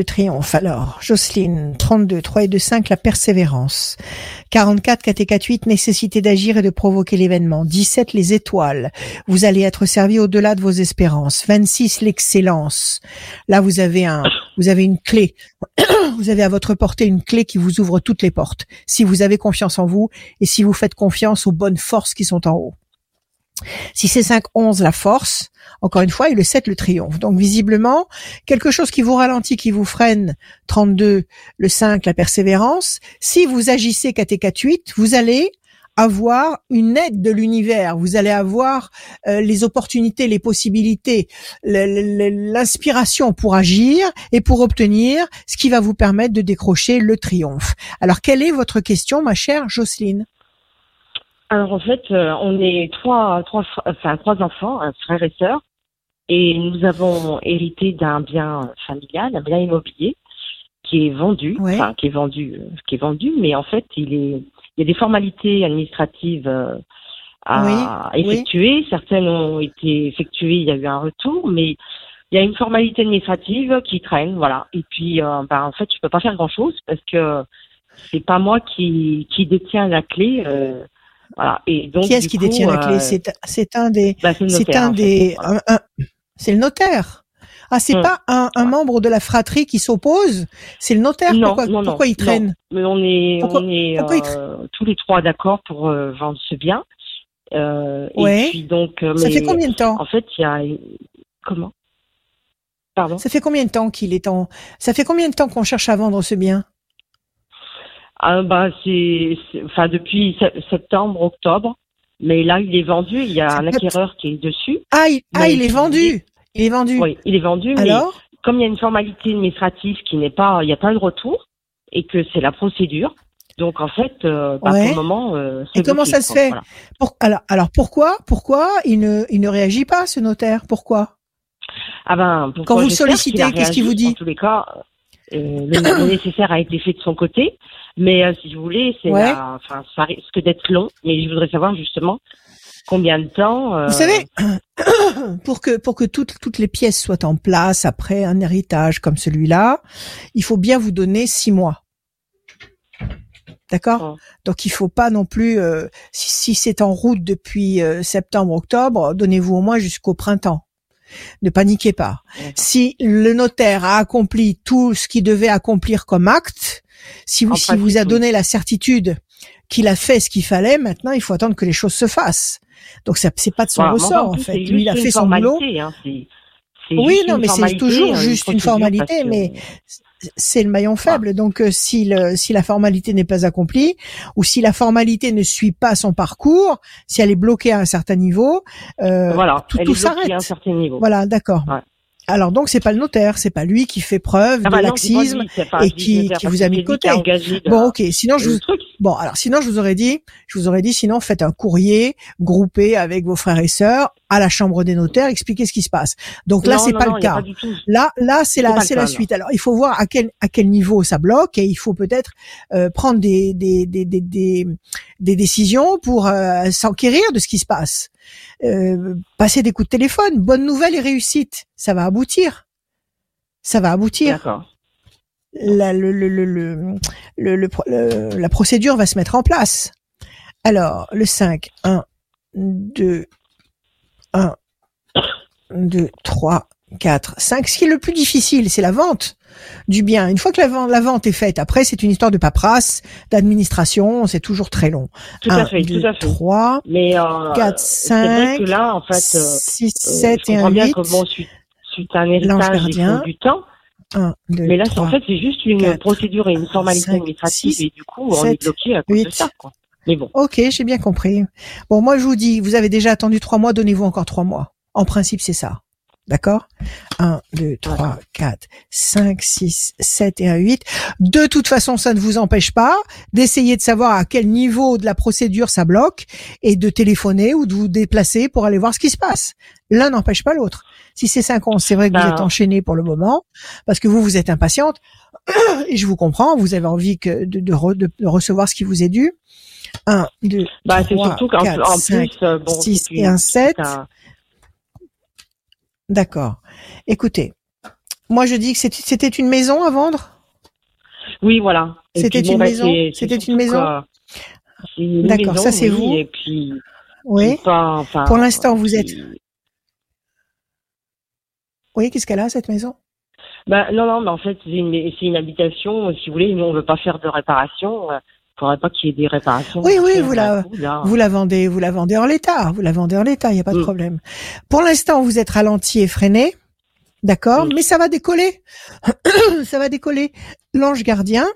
Le triomphe. Alors, Jocelyne, 32, 3 et 2, 5, la persévérance. 44, 4 et 4, 8, nécessité d'agir et de provoquer l'événement. 17, les étoiles. Vous allez être servi au-delà de vos espérances. 26, l'excellence. Là, vous avez un, vous avez une clé. vous avez à votre portée une clé qui vous ouvre toutes les portes. Si vous avez confiance en vous et si vous faites confiance aux bonnes forces qui sont en haut. Si c'est 5, 11, la force, encore une fois, et le 7, le triomphe. Donc, visiblement, quelque chose qui vous ralentit, qui vous freine, 32, le 5, la persévérance. Si vous agissez 4 et 4, 8, vous allez avoir une aide de l'univers. Vous allez avoir euh, les opportunités, les possibilités, l'inspiration pour agir et pour obtenir ce qui va vous permettre de décrocher le triomphe. Alors, quelle est votre question, ma chère Jocelyne? Alors, en fait, euh, on est trois, trois, enfin, trois enfants, un frère et sœur, et nous avons hérité d'un bien familial, un bien immobilier qui est vendu, enfin qui est vendu, euh, qui est vendu, mais en fait il est, il y a des formalités administratives euh, à effectuer. Certaines ont été effectuées, il y a eu un retour, mais il y a une formalité administrative qui traîne, voilà. Et puis, euh, ben, en fait, je peux pas faire grand chose parce que c'est pas moi qui qui détient la clé. Euh, voilà. Et donc, qui est-ce qui détient la clé C'est c'est un des, ben, c'est un des, c'est le notaire. Ah, c'est hum. pas un, un membre de la fratrie qui s'oppose, c'est le notaire. Non, pourquoi, non, pourquoi il traîne Mais on est, on est euh, tous les trois d'accord pour euh, vendre ce bien. Euh, ouais. Et puis donc, euh, ça fait combien de temps En fait, il y a comment? Pardon? Ça fait combien de temps qu'il est en Ça fait combien de temps qu'on cherche à vendre ce bien? Ah, bah c'est, enfin depuis septembre, octobre. Mais là, il est vendu. Il y a un acquéreur qui est dessus. Ah, il, ah, il est vendu. Il est vendu. Oui, il est vendu. Alors? mais comme il y a une formalité administrative qui n'est pas, il n'y a pas de retour et que c'est la procédure. Donc en fait, euh, bah, pour le moment, euh, Et comment ça se fait? Alors, alors pourquoi, pourquoi il ne, il ne réagit pas ce notaire? Pourquoi? Ah ben, quand vous sollicitez, qu'est-ce qu'il vous dit? En tous les cas, le, nécessaire a été fait de son côté, mais euh, si vous voulez, c'est, enfin, ça risque d'être long. Mais je voudrais savoir justement combien de temps euh, Vous savez, pour que pour que toutes toutes les pièces soient en place après un héritage comme celui-là, il faut bien vous donner six mois. D'accord Donc il faut pas non plus, euh, si, c'est en route depuis euh, septembre, octobre, donnez-vous au moins jusqu'au printemps. Ne paniquez pas. Si le notaire a accompli tout ce qu'il devait accomplir comme acte, si vous, si vous a donné la certitude qu'il a fait ce qu'il fallait, maintenant il faut attendre que les choses se fassent. Donc ça c'est pas de son ressort en, fait. Lui il a fait son boulot. Hein, oui, non, mais c'est toujours juste une formalité, mais c'est le maillon faible. Donc euh, si le, si la formalité n'est pas accomplie ou si la formalité ne suit pas son parcours, si elle est bloquée à un certain niveau, euh, voilà, tout, tout s'arrête. Voilà, d'accord. Alors donc c'est pas le notaire, c'est pas lui qui fait preuve ah de bah laxisme et qui, qui vous a mis de côté. Bon ok, sinon je vous bon alors sinon je vous aurais dit, je vous aurais dit sinon faites un courrier groupé avec vos frères et sœurs à la chambre des notaires, expliquez ce qui se passe. Donc là c'est pas le cas. là là c'est la c'est la suite. Alors il faut voir à quel à quel niveau ça bloque et il faut peut-être euh, prendre des des, des des des des décisions pour euh, s'enquérir de ce qui se passe. Euh, passer des coups de téléphone, bonne nouvelle et réussite, ça va aboutir. Ça va aboutir. La, le, le, le, le, la procédure va se mettre en place. Alors, le 5, 1, 2, 1, 2, 3, 4, 5. Ce qui est le plus difficile, c'est la vente du bien. Une fois que la vente, est faite, après, c'est une histoire de paperasse, d'administration, c'est toujours très long. Tout à fait, tout à fait. 3, Mais, euh, 4, 5, que là, en fait, 6, 7 euh, et 1, 8. Bon, suite, suite à un héritage, il faut du temps. 1, 2, Mais là, 3, en fait, c'est juste une 4, procédure et une formalité 5, administrative 6, et du coup, 7, on est bloqué à cause 8, de ça, quoi. Mais bon. Ok, j'ai bien compris. Bon, moi, je vous dis, vous avez déjà attendu trois mois, donnez-vous encore trois mois. En principe, c'est ça. D'accord? 1, 2, 3, 4, 5, 6, 7 et 1, 8. De toute façon, ça ne vous empêche pas d'essayer de savoir à quel niveau de la procédure ça bloque et de téléphoner ou de vous déplacer pour aller voir ce qui se passe. L'un n'empêche pas l'autre. Si c'est 5 ans, c'est vrai que vous êtes ben. enchaîné pour le moment parce que vous, vous êtes impatiente et je vous comprends, vous avez envie que de, de, recevoir ce qui vous est dû. 1, 2, bah, 3, 4, 5, plus, bon, 6 et 1, 7. D'accord. Écoutez, moi je dis que c'était une maison à vendre? Oui, voilà. C'était une, maison? C'était une maison? D'accord, ça c'est vous? Et puis, oui. Pour l'instant, vous êtes. Oui, qu'est-ce qu'elle a cette maison? Bah, non, non, mais en fait, c'est une, une, habitation. Si vous voulez, nous on veut pas faire de réparation. Faudrait pas qu'il y ait des réparations. Oui, oui, vous la, vous la vendez, vous la vendez en l'état, vous la vendez en l'état, il n'y a pas de mm. problème. Pour l'instant, vous êtes ralenti et freiné, d'accord, mm. mais ça va décoller, ça va décoller. L'ange gardien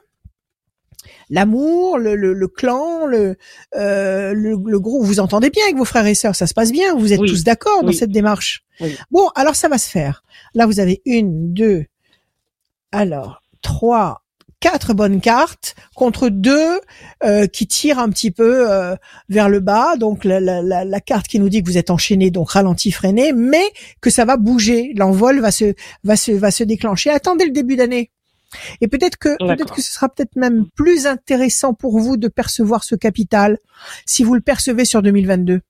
L'amour, le, le, le clan, le, euh, le, le groupe. Vous entendez bien avec vos frères et sœurs, ça se passe bien. Vous êtes Oui. tous d'accord dans cette démarche. Oui. Bon, alors ça va se faire. Là, vous avez une, deux, alors trois, quatre bonnes cartes contre deux euh, qui tirent un petit peu euh, vers le bas. Donc la, la, la, la carte qui nous dit que vous êtes enchaîné, donc ralenti, freiné, mais que ça va bouger. L'envol va se va se va se déclencher. Attendez le début d'année. Et peut-être que peut-être que ce sera peut-être même plus intéressant pour vous de percevoir ce capital si vous le percevez sur 2022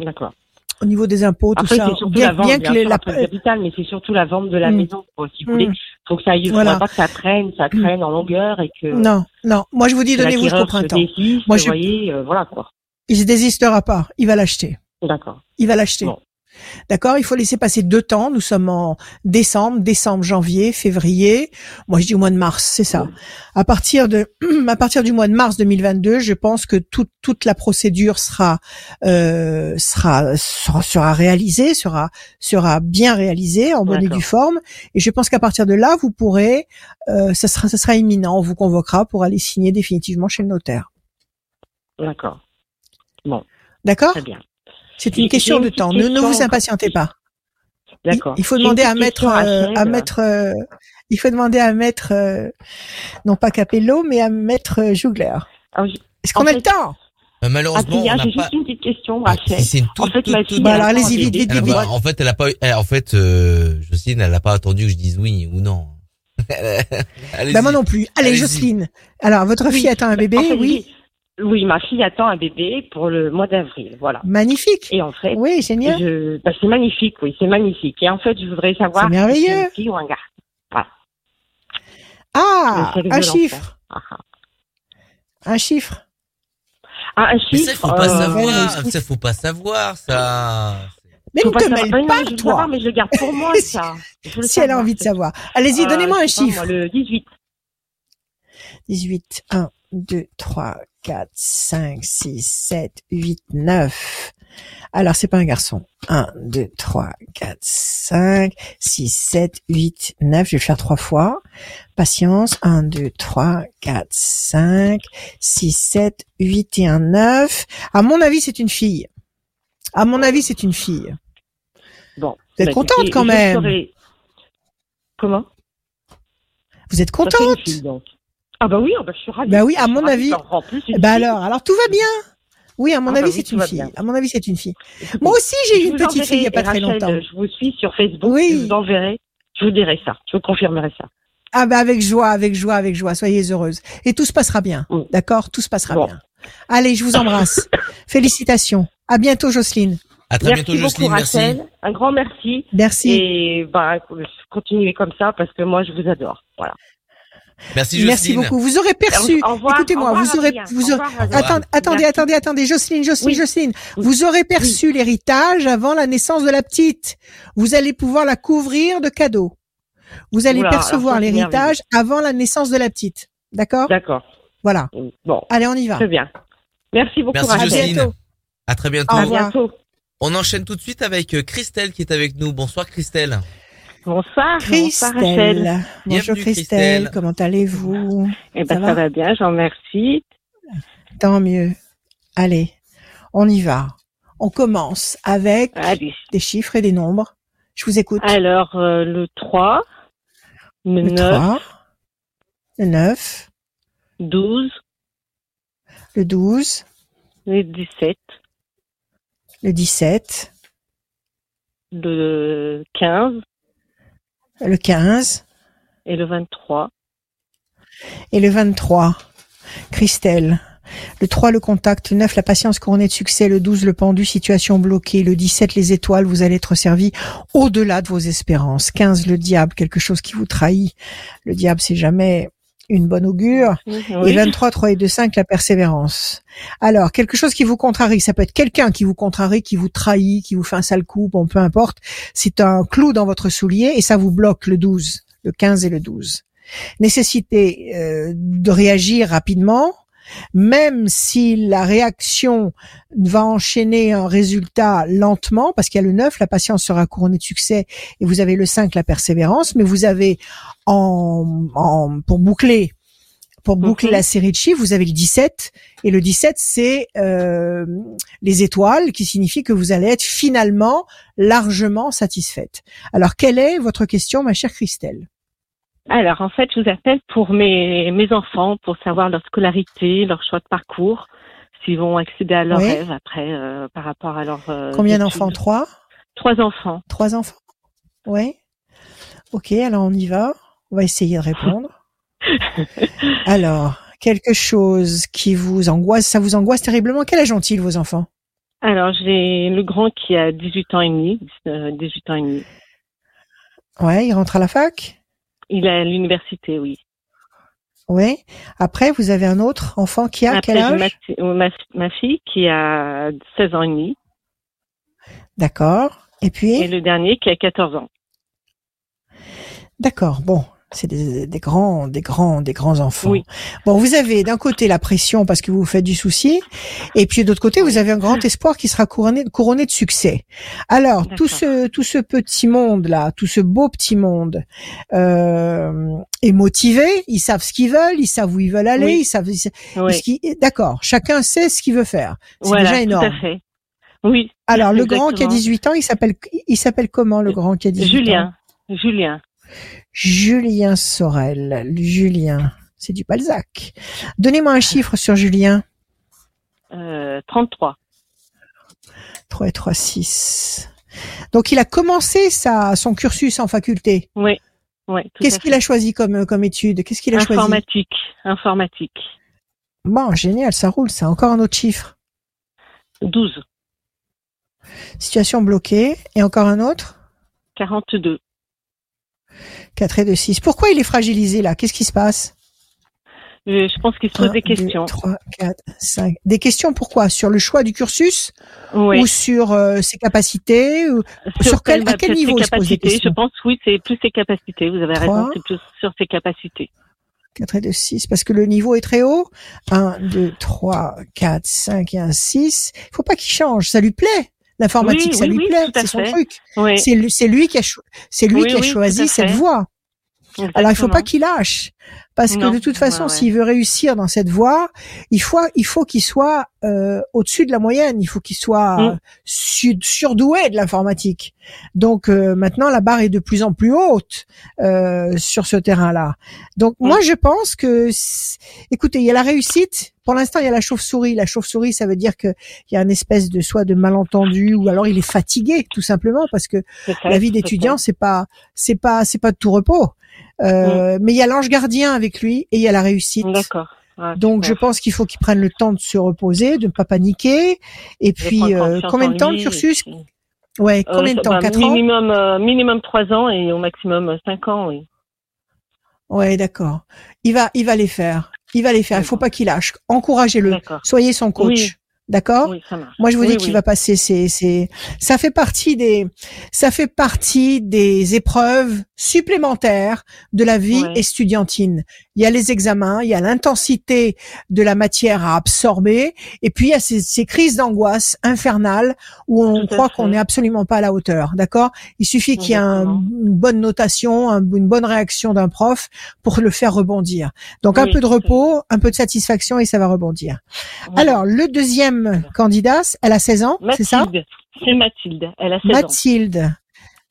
D'accord. au niveau des impôts, tout Après, ça. c'est surtout Bien, la vente, bien bien que les- la, capital, mais c'est surtout la vente de la Mm. maison, si vous voulez. Mm. Faut que ça aille, Voilà. pas que ça traîne, ça traîne en longueur et que, non, non. Moi, je vous dis, donnez-vous jusqu'au printemps. désiste, Moi, vous je- voyez, euh, voilà, quoi. Il se désistera pas. Il va l'acheter. D'accord. Il va l'acheter. Bon. D'accord Il faut laisser passer deux temps. Nous sommes en décembre, décembre, janvier, février. Moi, je dis au mois de mars, c'est ça. À partir de, à partir du mois de mars 2022, je pense que toute toute la procédure sera euh, sera, sera sera réalisée, sera sera bien réalisée en bonne et due forme. Et je pense qu'à partir de là, vous pourrez, euh, ça sera ça sera imminent. On vous convoquera pour aller signer définitivement chez le notaire. D'accord. D'accord? Très bien. C'est une question j'ai de une temps. petite Ne, ne vous question. impatientez pas. Il, D'accord. il faut J'ai une demander à mettre, question, euh, à mettre, euh, il faut demander à mettre, euh, non pas Capello, mais à mettre euh, Jougler. Ah. Est-ce qu'on a fait- le temps? Euh, malheureusement, Adrien, on n'a j'ai pas. juste une petite question, Ah, Rachel. si c'est une En toute, fait, toute, ma fille, Bah allez-y, vite, bébé. vite, a vite, pas- en fait, elle a pas, eu- elle- en fait, euh, Jocelyne, elle n'a pas attendu que je dise oui ou non. Bah moi non plus. Allez, Allez-y. Jocelyne. Alors, votre Oui. fille attend un bébé, En fait, oui. Oui, ma fille attend un bébé pour le mois d'avril, voilà. Magnifique. Et en fait, Oui, génial. je, bah, c'est magnifique, oui, c'est magnifique. Et en fait, je voudrais savoir C'est merveilleux. si c'est une fille ou un gars. Ah, Le sexe de un l'enfant. chiffre. Ah, ah. Un chiffre. Ah, un Mais chiffre. ça, faut pas euh, savoir. Ça, faut pas savoir, ça. Mais faut ne pas te savoir. mêle Ah, pas, mais je veux toi. savoir, mais je le garde pour moi, ça. Si elle a envie de savoir. Allez-y, Euh, donnez-moi un pas, chiffre. moi, le 18. 18, 1, 2, 3, 4, 5, 6, 7, 8, 9. Alors, c'est pas un garçon. 1, 2, 3, 4, 5, 6, 7, 8, 9. Je vais le faire trois fois. Patience. 1, 2, 3, 4, 5, 6, 7, 8 et un 9. À mon avis, c'est une fille. À mon avis, c'est une fille. Bon. Vous êtes Bah, contente quand même. serai- Comment? Vous êtes contente fille, donc. Ah bah oui, ah bah, je suis ravie. Bah oui, à mon avis. En plus, une Bah fille. alors, alors tout va bien. Oui, à mon Ah bah avis, oui, c'est une fille. bien. À mon avis, c'est une fille. Moi aussi, j'ai eu une petite fille il y a pas très longtemps. Je vous suis sur Facebook, Oui. je vous enverrai. Je vous dirai ça. Je vous confirmerai ça. Ah bah avec joie, avec joie, avec joie. Soyez heureuse. Et tout se passera bien. D'accord? Tout se passera Bon. bien. Allez, je vous embrasse. Félicitations. À bientôt, Jocelyne. À très merci bientôt, beaucoup, Jocelyne. Merci. Rachel. Un grand merci. Merci. Et bah, continuez comme ça parce que moi, je vous adore. Voilà. Merci, Jocelyne. Merci beaucoup. Vous aurez perçu. Écoutez-moi, vous aurez, vous attendez, attendez, attendez, attendez, Jocelyne, Jocelyne, Oui. Jocelyne. Oui. Vous aurez perçu l'héritage avant la naissance de la petite. Vous allez pouvoir la couvrir de cadeaux. Vous allez Oula, percevoir l'héritage avant la naissance de la petite. D'accord? D'accord. Voilà. Bon, Allez, on y va. très bien. Merci beaucoup, Merci, Rachel. Jocelyne. bientôt. À très bientôt. Au À revoir. bientôt. On enchaîne tout de suite avec euh, Christelle qui est avec nous. Bonsoir, Christelle. Bonsoir. Bonsoir, Rachel. Christelle. Bonjour Bienvenue, Christelle. Christelle. Comment allez-vous? Eh Ça ben, va ça va? bien, je vous remercie. Tant mieux. Allez, on y va. On commence avec Allez. des chiffres et des nombres. Je vous écoute. Alors, euh, le 3, le, le 9, 3, le 9, 12, le 12, le 17, le 17, le 15 le 15 et le 23. et le 23. Christelle. Le 3, le contact. Le 9, la patience couronnée de succès. Le 12, le pendu, situation bloquée. Le 17, les étoiles, vous allez être servi au-delà de vos espérances. 15, le diable, quelque chose qui vous trahit. Le diable, c'est jamais une bonne augure. Et Oui. 23, 3 et 2, 5, la persévérance. Alors, quelque chose qui vous contrarie, ça peut être quelqu'un qui vous contrarie, qui vous trahit, qui vous fait un sale coup, bon, peu importe. C'est un clou dans votre soulier et ça vous bloque le 12, le 15 et le 12. Nécessité euh, de réagir rapidement, même si la réaction va enchaîner un résultat lentement, parce qu'il y a le 9, la patience sera couronnée de succès, et vous avez le 5, la persévérance, mais vous avez en, en pour boucler pour boucler Mhm. la série de chiffres, vous avez le 17 et le 17 c'est euh, les étoiles qui signifie que vous allez être finalement largement satisfaite. Alors quelle est votre question ma chère Christelle? Alors, en fait, je vous appelle pour mes, mes enfants, pour savoir leur scolarité, leur choix de parcours, s'ils vont accéder à leurs Oui. rêves après, euh, par rapport à leur. euh, Combien d'enfants? Trois? Trois enfants. Trois enfants? Oui. Ok, alors on y va. On va essayer de répondre. Alors, quelque chose qui vous angoisse, ça vous angoisse terriblement? Quel âge ont-ils vos enfants? Alors, j'ai le grand qui a 18 ans et demi, euh, 18 ans et demi. Ouais, ils rentrent à la fac? Il est à l'université, oui. Oui. Après, vous avez un autre enfant qui a Après, quel ma, âge ma, ma fille qui a 16 ans et demi D'accord. Et puis, et le dernier qui a 14 ans. d'accord. Bon, c'est des, des grands, des grands, des grands enfants. Oui. Bon, vous avez d'un côté la pression parce que vous vous faites du souci, et puis d'autre côté, vous avez un grand espoir qui sera couronné, couronné de succès. Alors, tout ce, tout ce petit monde là, tout ce beau petit monde euh, est motivé. Ils savent ce qu'ils veulent, ils savent où ils veulent aller, Oui. ils savent. Oui. ce qui- D'accord. Chacun sait ce qu'il veut faire. C'est voilà, déjà tout énorme. à fait. Oui. Alors, le grand qui a Exactement. 18 ans, il s'appelle, il s'appelle comment le grand qui a 18 ans? Julien. Julien. Julien Sorel. Julien. C'est du Balzac. Donnez-moi un chiffre sur Julien. Euh, 33. 3 et 3, 6. Donc, il a commencé sa, son cursus en faculté. Oui. Qu'est-ce qu'il a choisi comme, comme étude? Qu'est-ce qu'il a choisi? Informatique. Informatique. Bon, génial, ça roule, ça. Encore un autre chiffre? 12. Situation bloquée. Et encore un autre? 42. 4 et 2, 6. Pourquoi il est fragilisé là? Qu'est-ce qui se passe? Je pense qu'il se pose des questions. 3, 4, 5. Des questions pourquoi? Sur le choix du cursus? Oui. ou sur euh, ses capacités? Ou... sur quel- à quel peut-être niveau ses il se pose des capacités questions? Je pense, oui, c'est plus ses capacités. Vous avez raison, Trois. c'est plus sur ses capacités. 4 et 2, 6, parce que le niveau est très haut. 1, 2, 3, 4, 5 et 1, 6. Il faut pas qu'il change, ça lui plaît. L'informatique, Oui, ça oui, lui plaît, c'est son truc. C'est lui, c'est lui qui a, cho- c'est lui Oui, qui a oui, choisi cette voie. Alors il faut pas qu'il lâche, parce que de toute façon, ouais, ouais. s'il veut réussir dans cette voie, il faut, il faut qu'il soit euh, au-dessus de la moyenne. Il faut qu'il soit Mm. su- surdoué de l'informatique. Donc euh, maintenant, la barre est de plus en plus haute euh, sur ce terrain-là. Donc Mm. moi, je pense que, écoutez, il y a la réussite. Pour l'instant, il y a la chauve-souris. La chauve-souris, ça veut dire que il y a une espèce de soit de malentendu ou alors il est fatigué, tout simplement, parce que la vie d'étudiant, c'est pas, c'est pas, c'est pas de tout repos. Euh, Mais il y a l'ange gardien avec lui et il y a la réussite. D'accord. Ah, Donc je pense qu'il faut qu'il prenne le temps de se reposer, de ne pas paniquer. Et puis euh, confiance combien en de temps le cursus et Ouais, Euh, combien de temps? bah, Quatre ans? minimum, euh, minimum trois ans et au maximum euh, cinq ans, oui. Ouais, d'accord. Il va, il va les faire. Il va les faire. Il faut pas qu'il lâche. Encouragez-le. Soyez son coach. Oui. D'accord? Oui. Moi, je vous Oui, dis qu'il oui. va passer. C'est, c'est, ça fait partie des, ça fait partie des épreuves supplémentaires de la vie estudiantine. Il y a les examens, il y a l'intensité de la matière à absorber, et puis il y a ces, ces crises d'angoisse infernales où on Tout croit qu'on n'est absolument pas à la hauteur. D'accord? Il suffit qu'il y ait un- une bonne notation, un- une bonne réaction d'un prof pour le faire rebondir. Donc un peu de repos, un peu de satisfaction et ça va rebondir. Alors, le deuxième candidat, elle a 16 ans, c'est ça? Mathilde. C'est Mathilde. Elle a 16 ans. Mathilde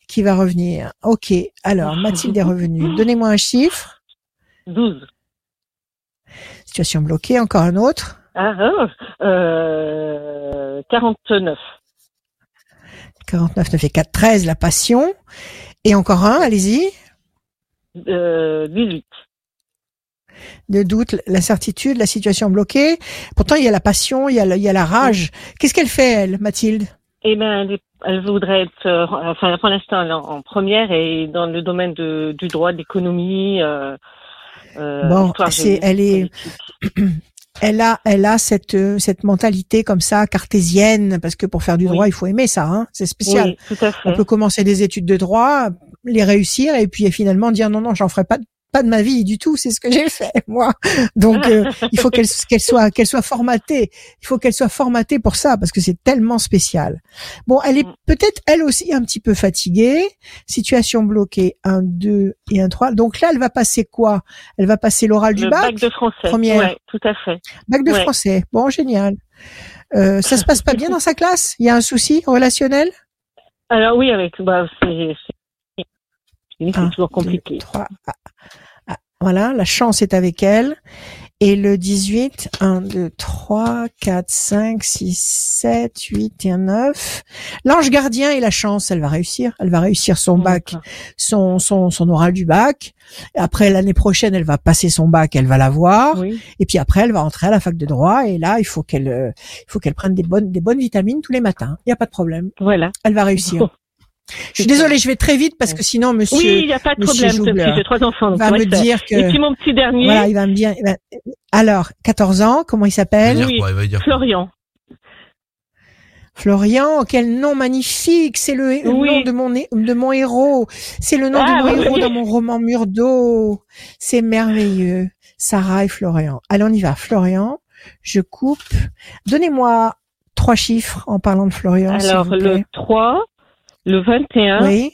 qui va revenir. Ok, alors Mathilde est revenue. Donnez-moi un chiffre. 12. Situation bloquée, encore un autre. Ah, ah, euh, 49. 49 ne fait 4, 13, la passion. Et encore un, allez-y. Euh, 18. Le doute, l'incertitude, la situation bloquée. Pourtant, il y a la passion, il y a, la- il y a la rage. Qu'est-ce qu'elle fait, elle, Mathilde? Eh ben, elle, voudrait être, euh, enfin, pour l'instant, en, en première et dans le domaine de, du droit, de l'économie, euh, euh, Bon, c'est- elle est-. Elle a, elle a cette, euh, cette mentalité comme ça, cartésienne, parce que pour faire du Oui. droit, il faut aimer ça, hein. C'est spécial. Oui, tout à fait. On peut commencer des études de droit, les réussir et puis finalement dire non non, j'en ferai pas pas de ma vie du tout. C'est ce que j'ai fait moi. Donc euh, il faut qu'elle soit qu'elle soit formatée. Il faut qu'elle soit formatée pour ça parce que c'est tellement spécial. Bon, elle est Mm. peut-être elle aussi un petit peu fatiguée. Situation bloquée, un, deux et un trois. Donc là, elle va passer quoi? Elle va passer l'oral du bac, bac de français. première. Ouais, tout à fait. bac de ouais. français. Bon, génial. Euh, ça se passe pas bien dans sa classe? Il y a un souci relationnel? Alors oui, avec bah c'est c'est toujours deux, compliqué. trois. Voilà, la chance est avec elle. Et le 18, 1, 2, 3, 4, 5, 6, 7, 8 et un 9. L'ange gardien et la chance, elle va réussir. Elle va réussir son bac, son, son, son oral du bac. Après, l'année prochaine, elle va passer son bac, elle va l'avoir. Oui. Et puis après, elle va entrer à la fac de droit. Et là, il faut qu'elle, euh, il faut qu'elle prenne des bonnes, des bonnes vitamines tous les matins. Il n'y a pas de problème. Voilà. Elle va réussir. Je suis désolée, je vais très vite parce que sinon, monsieur Oui, il n'y a pas de problème. J'ai trois enfants. Donc va me faire. dire que, Et puis mon petit dernier, voilà, il va me dire, il va- alors, 14 ans, comment il Il va s'appelle? dire Oui. quoi Il va dire quoi Florian. Florian, quel nom magnifique, c'est le, Oui. nom de mon, hé- de mon héros, c'est le nom Ah, de mon oui. héros dans mon roman Mur d'eau, c'est merveilleux, Sarah et Florian. Allez, on y va, Florian, je coupe, donnez-moi trois chiffres en parlant de Florian, s'il Alors vous le plaît. 3, le 21 Oui,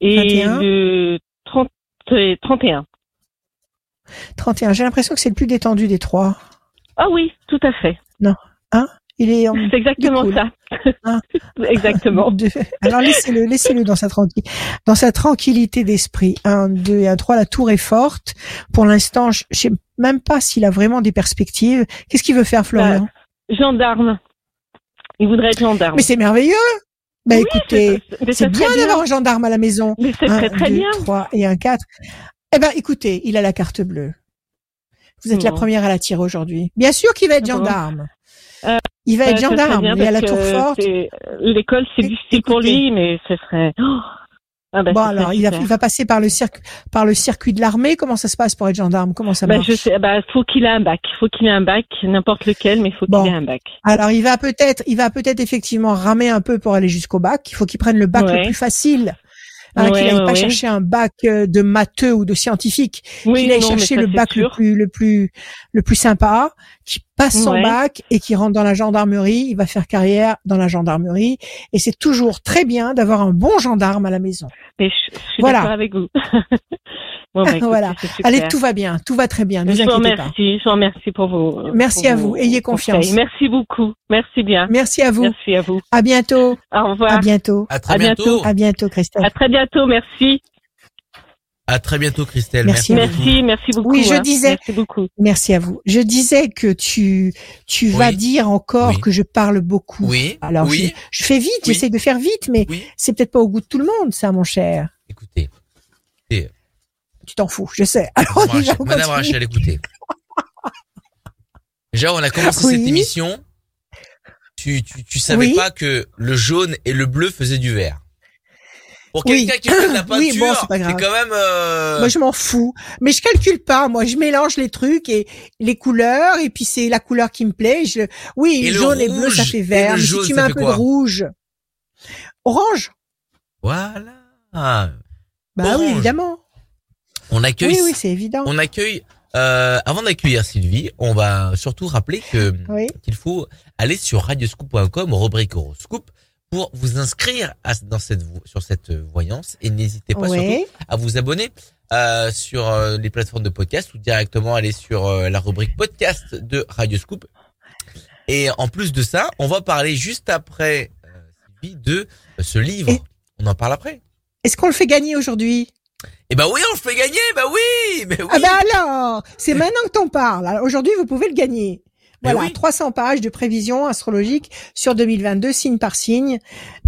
et 21. le 30 et 31. 31, j'ai l'impression que c'est le plus détendu des trois. Ah oui, tout à fait. Il est en C'est exactement cool. ça. Hein? Exactement. Alors laissez-le, laissez-le dans sa tranquille, dans sa tranquillité d'esprit. Un, deux et un, trois. La tour est forte. Pour l'instant, je sais même pas s'il a vraiment des perspectives. Qu'est-ce qu'il veut faire, Florian? Gendarme. Il voudrait être gendarme. Mais c'est merveilleux. Bah Oui, écoutez, c'est- bien d'avoir un gendarme à la maison. Mais c'est très très deux, bien. trois et un quatre. Eh ben, écoutez, il a la carte bleue. Vous êtes la première à la tirer aujourd'hui. Bien sûr qu'il va être Ah gendarme. Euh, il va être ça serait gendarme. Il à la tour forte. L'école, c'est difficile pour lui, mais ce serait. Oh ah bah, Bon alors, il il va passer par le circuit, par le circuit de l'armée. Comment ça se passe pour être gendarme? Comment ça Bah, marche? je sais, bah, faut qu'il ait un bac. Faut qu'il ait un bac, n'importe lequel, mais faut Bon. qu'il ait un bac. Alors, il va peut-être, il va peut-être effectivement ramer un peu pour aller jusqu'au bac. Il faut qu'il prenne le bac Ouais. le plus facile. Hein, Ouais, qu'il n'aille ouais, pas ouais. chercher un bac euh, de matheux ou de scientifique, Oui, qu'il aille non, chercher le bac le plus, le plus, le plus sympa, qui passe son bac et qui rentre dans la gendarmerie. Il va faire carrière dans la gendarmerie. Et c'est toujours très bien d'avoir un bon gendarme à la maison. Mais je, je suis Voilà. d'accord avec vous. bon, bah, écoutez, Voilà. Allez, tout va bien, tout va très bien. Ne je vous inquiétez pas. remercie, je vous remercie pour vos. Merci pour à vos vous. Ayez conseils. confiance. Merci beaucoup. Merci bien. Merci à vous. Merci à vous. À bientôt. Au revoir. À bientôt. À très À bientôt. bientôt. À bientôt, Christelle. À très bientôt. Merci. À très bientôt, Christelle. Merci Merci, beaucoup. Merci, merci beaucoup. Oui, je hein. disais- Merci beaucoup. Merci à vous. Je disais que tu tu vas dire encore Oui. que je parle beaucoup. Oui. Alors oui. je, je fais vite, Oui. j'essaie de faire vite, mais Oui. c'est peut-être pas au goût de tout le monde, ça, mon cher. Écoutez, Tu t'en fous, je sais. Alors Madame Rachel, Madame. Rachel, écoutez. Déjà, on a commencé Oui. cette émission. Tu, tu, tu savais Oui. pas que le jaune et le bleu faisaient du vert. Pour Oui. quelqu'un qui fait de la peinture, Oui, bon, c'est quand même. euh, Moi, je m'en fous. Mais je calcule pas. Moi, je mélange les trucs et les couleurs, et puis c'est la couleur qui me plaît. Je... Oui, Et le jaune et bleu, ça fait vert. Mais jaune, si tu mets un peu de rouge, orange. Voilà. Bah oui, évidemment. On accueille. Oui, oui, c'est évident. On accueille. Euh, avant d'accueillir Sylvie, on va surtout rappeler que Oui. qu'il faut aller sur radioscoop.com, rubrique horoscope, pour vous inscrire à- dans cette sur cette voyance et n'hésitez pas surtout à vous abonner euh, sur euh, les plateformes de podcast ou directement aller sur euh, la rubrique podcast de Radioscoop. Et en plus de ça, on va parler juste après euh, Sylvie, de ce livre. Et- On en parle après. Est-ce qu'on le fait gagner aujourd'hui? Eh ben oui, on le fait gagner. Bah oui, mais oui. Ah ben alors, c'est maintenant que t'en parles. Aujourd'hui, vous pouvez le gagner. Mais Voilà, oui. 300 pages de prévision astrologique sur 2022, signe par signe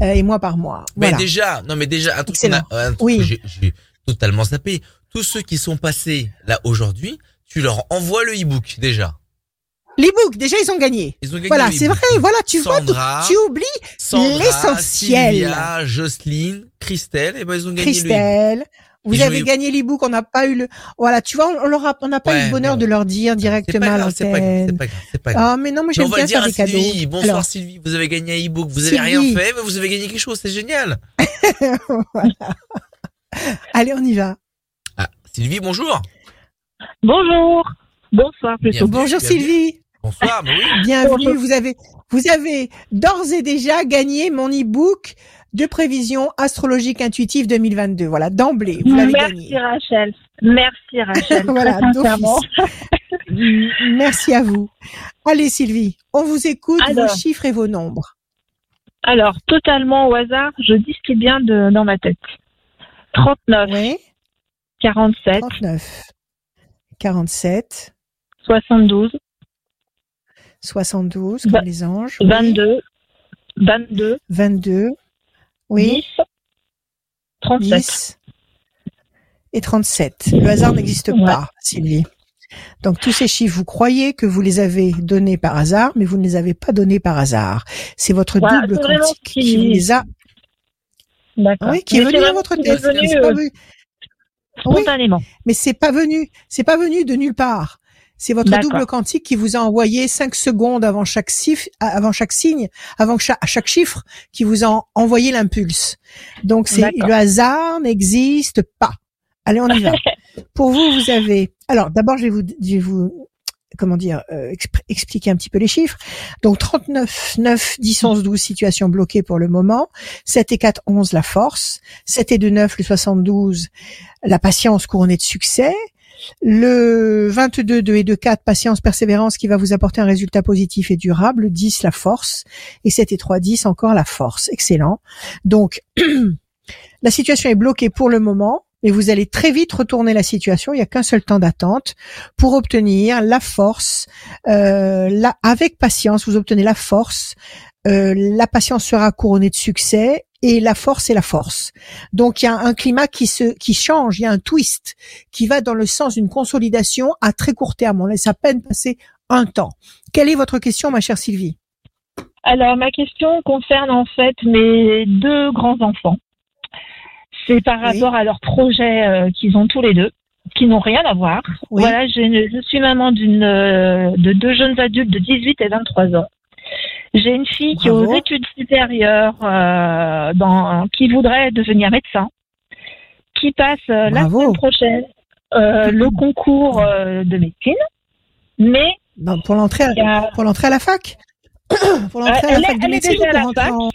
euh, et mois par mois. Mais Voilà. déjà, non mais déjà un truc, a- un truc Oui. que j'ai- totalement zappé. Tous ceux qui sont passés là aujourd'hui, tu leur envoies le e-book déjà. Les books, déjà, ils ont gagné. Ils ont gagné Voilà, c'est vrai. Voilà, tu vois, Sandra, tu oublies l'essentiel. Sylvia, Jocelyne, Christelle, et ben ils ont gagné le. Christelle. Vous avez eu- gagné l'e-book, on n'a pas eu le, voilà, tu vois, on, leur a- on n'a pas eu le bonheur bon. de leur dire directement à grave, c'est pas grave, c'est l'antenne. pas grave, c'est pas grave. Ah, mais non, moi Mais j'aime on va bien dire faire à des cadeaux. Sylvie. Bonsoir Alors, Sylvie, vous avez gagné un e-book, vous avez rien Sylvie. fait, mais vous avez gagné quelque chose, c'est génial. Allez, on y va. Ah, Sylvie, bonjour. Bonjour. Bonsoir plutôt. Bienvenue, Bonjour bienvenue. Sylvie. Bonsoir, mais oui. Bienvenue. Bonjour. Vous avez, vous avez d'ores et déjà gagné mon e-book de prévision astrologique intuitive 2022. Voilà, d'emblée, vous l'avez Merci. Rachel. Merci Rachel. Voilà, Merci à vous. Allez Sylvie, on vous écoute, Alors. vos chiffres et vos nombres. Alors, totalement au hasard, je dis ce qui de, dans ma tête. 39, Oui, 47, 39, 47, 72, 72, Va- comme les anges. oui, 22, 22, 22, oui, 10, 37. 10 et 37. Le hasard n'existe Ouais. pas, Sylvie. Donc tous ces chiffres, vous croyez que vous les avez donnés par hasard, mais vous ne les avez pas donnés par hasard. C'est votre Voilà, double quantique qui qui- vous les a, D'accord. oui, qui est venu dans votre tête. venu, euh, spontanément. mais c'est pas venu, c'est pas venu de nulle part. C'est votre double quantique qui vous a envoyé cinq secondes avant chaque signe, avant chaque signe, avant chaque, à chaque chiffre, qui vous a envoyé l'impulse. Donc c'est le hasard n'existe pas. Allez, on y va. Pour vous, vous avez. Alors d'abord, je vais vous, je vais vous, comment dire, euh, expliquer un petit peu les chiffres. Donc 39, 9, 10, 11, 12 situations bloquées pour le moment. 7 et 4, 11 la force. 7 et 2, 9 le 72 la patience couronnée de succès. Le 22, 2 et 2, 4, patience, persévérance qui va vous apporter un résultat positif et durable. Le 10, la force. Et 7 et 3, 10, encore la force. Excellent. Donc, la situation est bloquée pour le moment, mais vous allez très vite retourner la situation. Il n'y a qu'un seul temps d'attente pour obtenir la force. Euh, avec patience, vous obtenez la force. Euh, la patience sera couronnée de succès et la force est la force. Donc il y a un climat qui se qui change, il y a un twist qui va dans le sens d'une consolidation à très court terme. On laisse à peine passer un temps. Quelle est votre question, ma chère Sylvie? Alors, ma question concerne en fait mes deux grands-enfants. C'est par Oui. rapport à leurs projets euh, qu'ils ont tous les deux, qui n'ont rien à voir. Oui. Voilà, je suis maman d'une euh, de deux jeunes adultes de 18 et 23 ans. J'ai une fille qui est aux études supérieures, euh, dans, qui voudrait devenir médecin, qui passe euh, la semaine prochaine euh, le concours euh, de médecine, mais Non, Pour l'entrée, à- il y a- pour l'entrée à la fac. pour l'entrée à Elle la est- fac de elle est médecine déjà à la fac. en-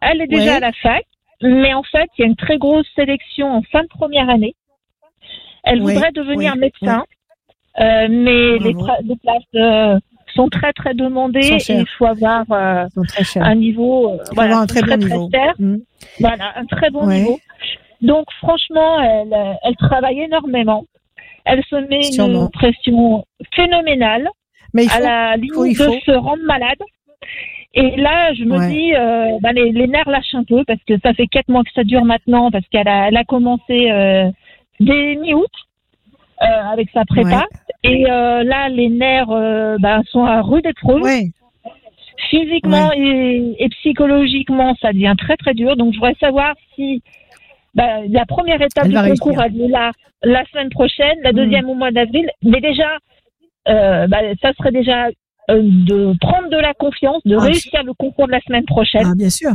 Elle est déjà Ouais. à la fac, mais en fait, il y a une très grosse sélection en fin de première année. Elle Ouais, voudrait devenir ouais, médecin, mais les, les places sont très très demandées Sont et il faut avoir euh, un niveau, euh, voilà, un très très bon très niveau. cher. Mm. Voilà, un très bon Ouais. niveau. Donc franchement, elle, euh, elle travaille énormément. Elle se met Sûrement. une pression phénoménale Mais il à la faut- il de se rendre malade. Et là, je me Ouais. dis, euh, bah, les, les nerfs lâchent un peu parce que ça fait quatre mois que ça dure maintenant parce qu'elle a, elle a commencé euh, dès mi-août euh, avec sa prépa. Et euh, là, les nerfs euh, bah, sont à rude épreuve. ouais. Physiquement et, et psychologiquement, ça devient très très dur. Donc, je voudrais savoir si bah, la première étape Elle du concours réussir. a lieu là la semaine prochaine, la Mm. deuxième au mois d'avril. Mais déjà, bah, ça serait déjà de prendre de la confiance, de Ah, réussir le concours de la semaine prochaine. Ah, bien sûr.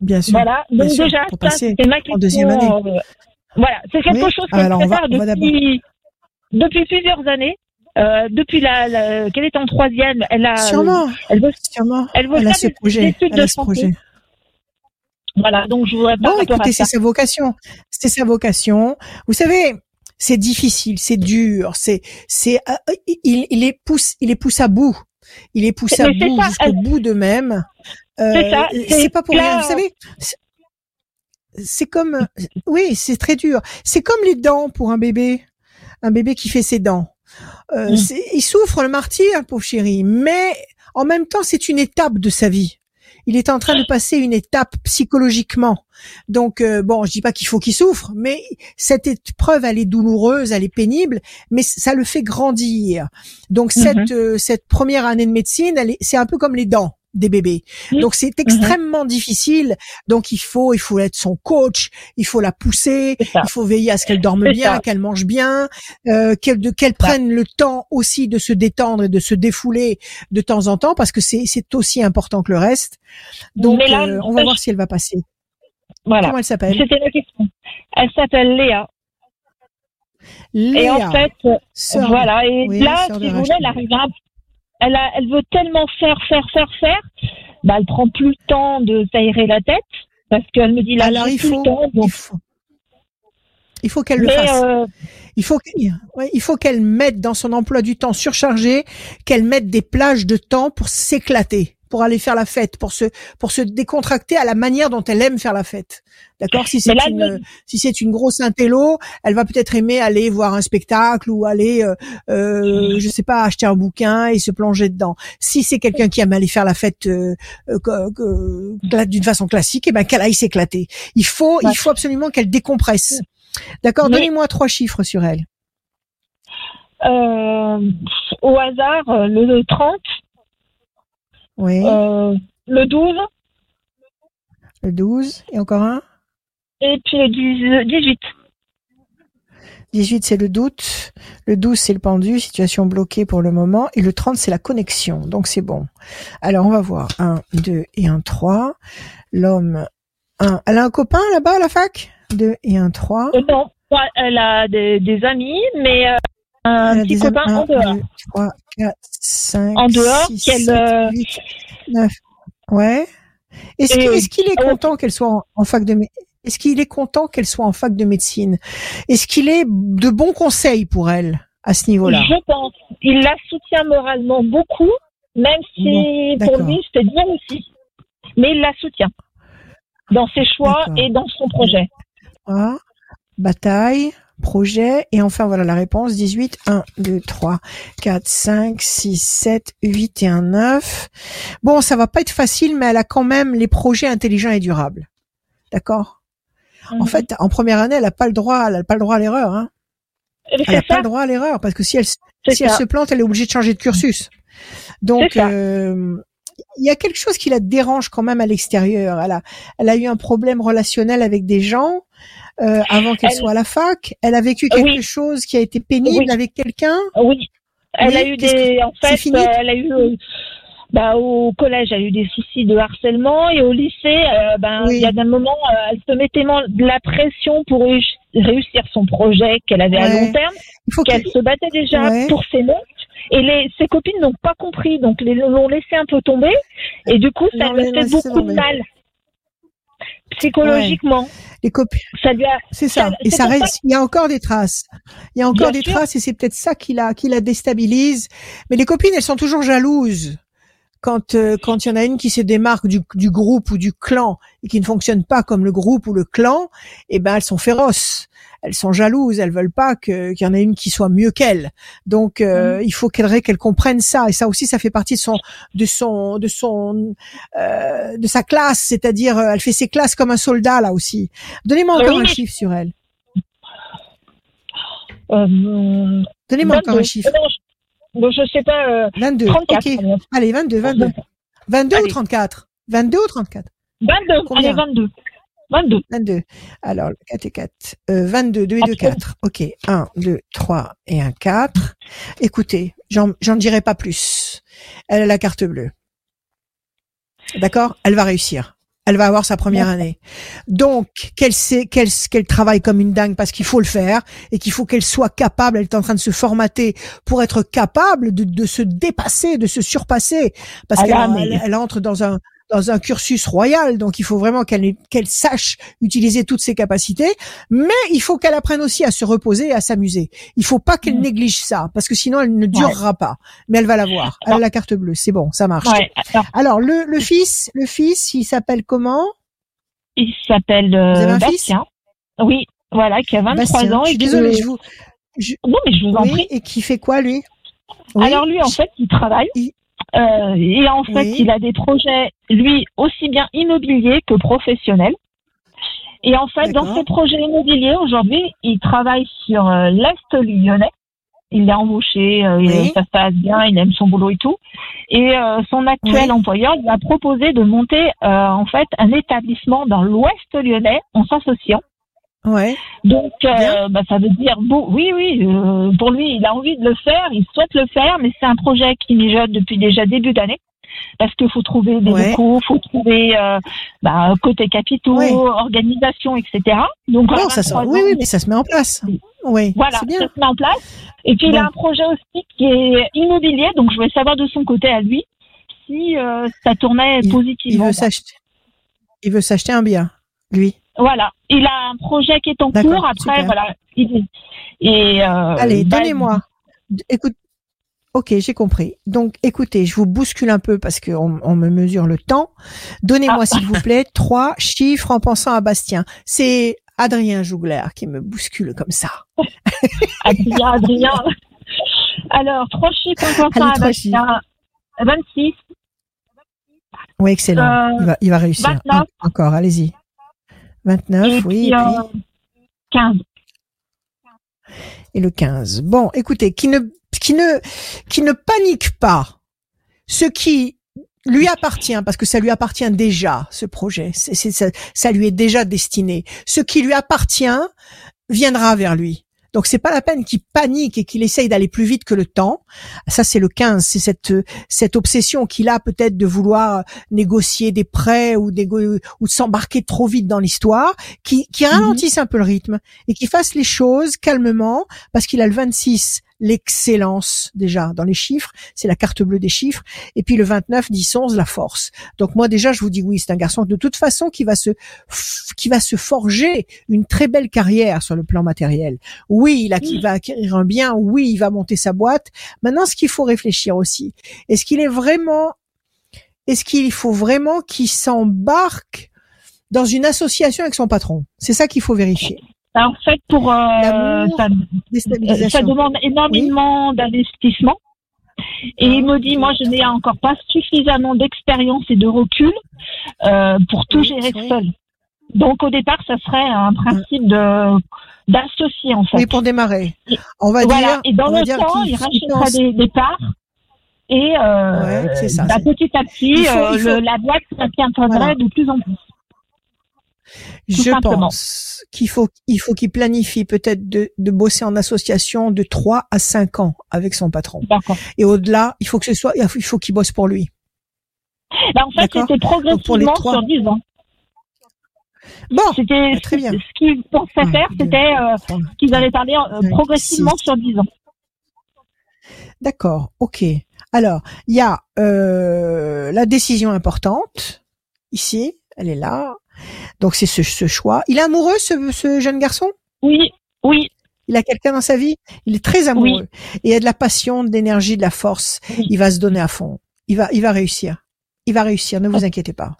Bien sûr. voilà. bien Donc sûr, déjà, ça, c'est ma en question. deuxième année. Voilà, c'est quelque chose que Alors, je on va- prépare on va depuis, depuis plusieurs années. Euh, depuis la, la- qu'elle est en troisième, elle a, Sûrement. elle veut, Sûrement. elle veut Elle a ce projet. Elle a de ce santé. projet. Voilà, donc je voudrais Bon, par rapport écoutez, c'est sa vocation. C'est sa vocation. Vous savez, c'est difficile, c'est dur, c'est, c'est, euh, il, il est pousse, il est pousse à bout. Il est poussé à bout jusqu'au bout d'eux-mêmes. Euh, C'est ça, c'est c'est pas pour rien. Vous savez, c'est- comme, oui, c'est très dur. C'est comme les dents pour un bébé, un bébé qui fait ses dents. Euh, Mm. il souffre le martyr, pauvre chéri, mais en même temps, c'est une étape de sa vie. Il est en train de passer une étape psychologiquement. Donc euh, bon, je dis pas qu'il faut qu'il souffre, mais cette épreuve, elle est douloureuse, elle est pénible, mais ça le fait grandir. Donc Mhm. cette euh, cette première année de médecine, c'est un peu comme les dents des bébés. Mhm. Donc c'est extrêmement difficile. Donc il faut il faut être son coach, il faut la pousser, il faut veiller à ce qu'elle dorme bien, qu'elle mange bien, euh, qu'elle qu'elle prenne le temps aussi de se détendre et de se défouler de temps en temps parce que c'est c'est aussi important que le reste. Donc là, euh, on va voir si elle va passer. Voilà. Comment elle s'appelle? C'était la question. Elle s'appelle Léa. Léa, Et en fait, sœur- voilà. Et oui, là, si vous voulez, elle arrive elle, a- elle veut tellement faire, faire, faire, faire. Bah, elle prend plus le temps de s'aérer la tête parce qu'elle me dit là, Alors, il faut, le temps. donc- il faut, il faut qu'elle le fasse. euh, Il faut qu'elle ouais, il faut qu'elle mette dans son emploi du temps surchargé, qu'elle mette des plages de temps pour s'éclater, pour aller faire la fête, pour se pour se décontracter à la manière dont elle aime faire la fête. D'accord? Si c'est une elle si c'est une grosse intello, elle va peut-être aimer aller voir un spectacle ou aller euh, euh, je sais pas acheter un bouquin et se plonger dedans. Si c'est quelqu'un qui aime aller faire la fête euh, euh, d'une façon classique, et ben qu'elle aille s'éclater. Il faut Ouais. il faut absolument qu'elle décompresse. D'accord, donnez-moi trois chiffres sur elle. euh, au hasard, euh, le 30, Oui. euh, le 12 Le 12 et encore un. et puis le 10 18. 18 c'est le doute, le 12 c'est le pendu, situation bloquée pour le moment et le 30 c'est la connexion. Donc c'est bon. Alors on va voir 1 2 et 1 3. L'homme 1 elle a un copain là-bas à la fac? 2 et 1 3. Euh, non, elle a des, des amis, mais euh, un Elle a petit copain en dehors. 2 3 4 5 En dehors, 6 qu'elle, 7 euh, 8 9. Ouais. Est-ce qu'il est content qu'elle soit en, en fac de est-ce qu'il est content qu'elle soit en fac de médecine? Est-ce qu'il est de bons conseils pour elle à ce niveau-là? Je pense. Il la soutient moralement beaucoup, même si Bon, pour lui, c'est bien aussi. Mais il la soutient dans ses choix et dans son projet. Ah, bataille, projet, et enfin voilà la réponse, 18, 1, 2, 3, 4, 5, 6, 7, 8 et un 9. Bon, ça va pas être facile, mais elle a quand même les projets intelligents et durables. D'accord? En Mhm. fait, en première année, elle a pas le droit, elle a pas le droit à l'erreur, hein. Elle a c'est pas le droit à l'erreur, parce que si elle, elle se plante, elle est obligée de changer de cursus. Donc, euh, il y a quelque chose qui la dérange quand même à l'extérieur. Elle a, elle a eu un problème relationnel avec des gens euh, avant qu'elle Elle- soit à la fac. Elle a vécu quelque Oui. chose qui a été pénible Oui. avec quelqu'un? Oui. Elle Oui, a eu des. En fait, fini? euh, elle a eu. euh, Bah, au collège, elle a eu des soucis de harcèlement et au lycée, euh, ben, il y a moments, euh, elle se mettait tellement de la pression pour réuss- réussir son projet qu'elle avait à long terme, qu'elle se battait déjà Ouais. pour ses notes. Et les, ses copines n'ont pas compris, donc les l'ont laissé un peu tomber. Et du coup, ça lui a fait beaucoup de mal. Psychologiquement, les copines. ça lui a. C'est ça. Ça- Et ça reste. Il y a encore des traces. Il y a encore Bien des sûr. traces et c'est peut-être ça qui la, qui la déstabilise. Mais les copines, elles sont toujours jalouses. Quand euh, quand il y en a une qui se démarque du, du groupe ou du clan et qui ne fonctionne pas comme le groupe ou le clan, eh ben elles sont féroces. Elles sont jalouses. Elles veulent pas qu'il y en ait une qui soit mieux qu'elle. Donc euh, il faut qu'elle qu'elle comprenne ça. Et ça aussi, ça fait partie de son de son de son euh, de sa classe. C'est-à-dire, euh, elle fait ses classes comme un soldat là aussi. Donnez-moi Oui, encore un chiffre sur elle. Euh, Donnez-moi encore 22. un chiffre. Non, je, bon, je sais pas. Euh, 22. 34. Ok. Allez, 22, 22. 22 ou Allez. 34 22 ou 34 22. Combien? Allez, 22. 22. 22. Alors, 4 et 4. Euh, 22, 2 et 2, Absolument. 4. Ok. 1, 2, 3 et un 4. Écoutez, j'en dirai pas plus. Elle a la carte bleue. D'accord? Elle va réussir. Elle va avoir sa première année. Donc, qu'elle sait, qu'elle, travaille comme une dingue parce qu'il faut le faire et qu'il faut qu'elle soit capable, elle est en train de se formater pour être capable de, de se dépasser, de se surpasser parce qu'elle elle entre dans un, dans un cursus royal, donc il faut vraiment qu'elle qu'elle sache utiliser toutes ses capacités, mais il faut qu'elle apprenne aussi à se reposer et à s'amuser. Il faut pas qu'elle Mm. néglige ça, parce que sinon elle ne durera pas. Mais elle va l'avoir. Elle a la carte bleue, c'est bon, ça marche. Ouais. Alors, le, le fils, le fils, il s'appelle comment? Il s'appelle euh, Bastien. Oui, voilà, qui a 23 Bastien. ans. Je et suis qui- désolée, je vous. je- Non, mais je vous en oui, prie. et qui fait quoi lui? Oui. Alors lui, en fait, il travaille. Il- Euh, et en fait, Oui. il a des projets, lui, aussi bien immobiliers que professionnels. Et en fait, dans ses projets immobiliers, aujourd'hui, il travaille sur euh, l'Est lyonnais. Il est embauché, euh, Oui. ça se passe bien, il aime son boulot et tout. Et son actuel Oui. employeur lui a proposé de monter en fait un établissement dans l'Ouest lyonnais en s'associant. Ouais. Donc, euh, bah, ça veut dire, bon, oui, oui, euh, pour lui, il a envie de le faire, il souhaite le faire, mais c'est un projet qui mijote depuis déjà début d'année. parce qu'il faut trouver des Ouais. locaux, faut trouver euh, bah, côté capitaux, Ouais. organisation, etc. Donc Non, voilà, ça, 23 oui, oui, mais ça se met en place. Oui, voilà, bien. ça se met en place. Et puis il a un projet aussi qui est immobilier, donc je voulais savoir de son côté à lui si ça tournait Il- Il positivement. veut s'acheter. Il veut s'acheter un bien, lui. Voilà, il a un projet qui est en cours. Après, super. voilà, il- et euh, Allez, bah, donnez-moi. Écoute. Ok, j'ai compris. Donc, écoutez, je vous bouscule un peu parce qu'on on me mesure le temps. Donnez-moi, Ah. s'il vous plaît, trois chiffres en pensant à Bastien. C'est Adrien Jougler qui me bouscule comme ça. Adrien, Adrien. Alors, trois chiffres en pensant Allez, à Bastien. 26, Oui, excellent. Euh, il, va, il va réussir. 29. Encore, allez-y. 29, et oui, puis, et, puis, euh, 15. et le 15. Bon, écoutez, qui ne, qui ne, qui ne panique pas. Ce qui lui appartient, parce que ça lui appartient déjà, ce projet. C'est, c'est- ça, ça lui est déjà destiné. Ce qui lui appartient viendra vers lui. Donc c'est pas la peine qu'il panique et qu'il essaye d'aller plus vite que le temps. Ça c'est le 15, c'est cette cette obsession qu'il a peut-être de vouloir négocier des prêts ou des ou de s'embarquer trop vite dans l'histoire, qui qui ralentisse un peu le rythme et qui fasse les choses calmement parce qu'il a le 26 l'excellence déjà dans les chiffres, c'est la carte bleue des chiffres et puis le 29 10 11 la force. Donc moi déjà je vous dis oui, c'est un garçon de toute façon qui va se qui va se forger une très belle carrière sur le plan matériel. Oui, il, a, il va acquérir un bien, oui, il va monter sa boîte. Maintenant ce qu'il faut réfléchir aussi, est-ce qu'il est vraiment est-ce qu'il faut vraiment qu'il s'embarque dans une association avec son patron? C'est ça qu'il faut vérifier. En fait, pour euh, ça, ça demande énormément d'investissement. Et il me dit, moi, je n'ai encore pas suffisamment d'expérience et de recul euh, pour tout Oui, gérer oui. seul. Donc, au départ, ça serait un principe de d'associer en fait. Oui, pour démarrer. On va voilà. dire, et dans on le temps, il rachètera des, des parts. Et euh, Ouais, c'est ça, bah, petit à petit, Il faut- il faut- le- la boîte Voilà. de plus en plus. Je simplement. pense qu'il faut il faut qu'il planifie peut-être de, de bosser en association de 3 à 5 ans avec son patron. D'accord. Et au-delà, il faut que ce soit il faut qu'il bosse pour lui. Bah, en fait, c'était pour progressivement sur 10 ans. Bon, C'était bah, très bien. ce qu'ils pensaient faire, c'était euh, qu'ils allaient parler euh, progressivement sur 10 ans. D'accord, ok. Alors, il y a euh, la décision importante ici, elle est là. Donc c'est ce, ce choix. Il est amoureux, ce, ce jeune garçon? Oui, oui, Il a quelqu'un dans sa vie? Il est très amoureux. Et il y a de la passion, de l'énergie, de la force. Oui. Il va se donner à fond. Il va, il va réussir. Il va réussir, ne vous inquiétez pas.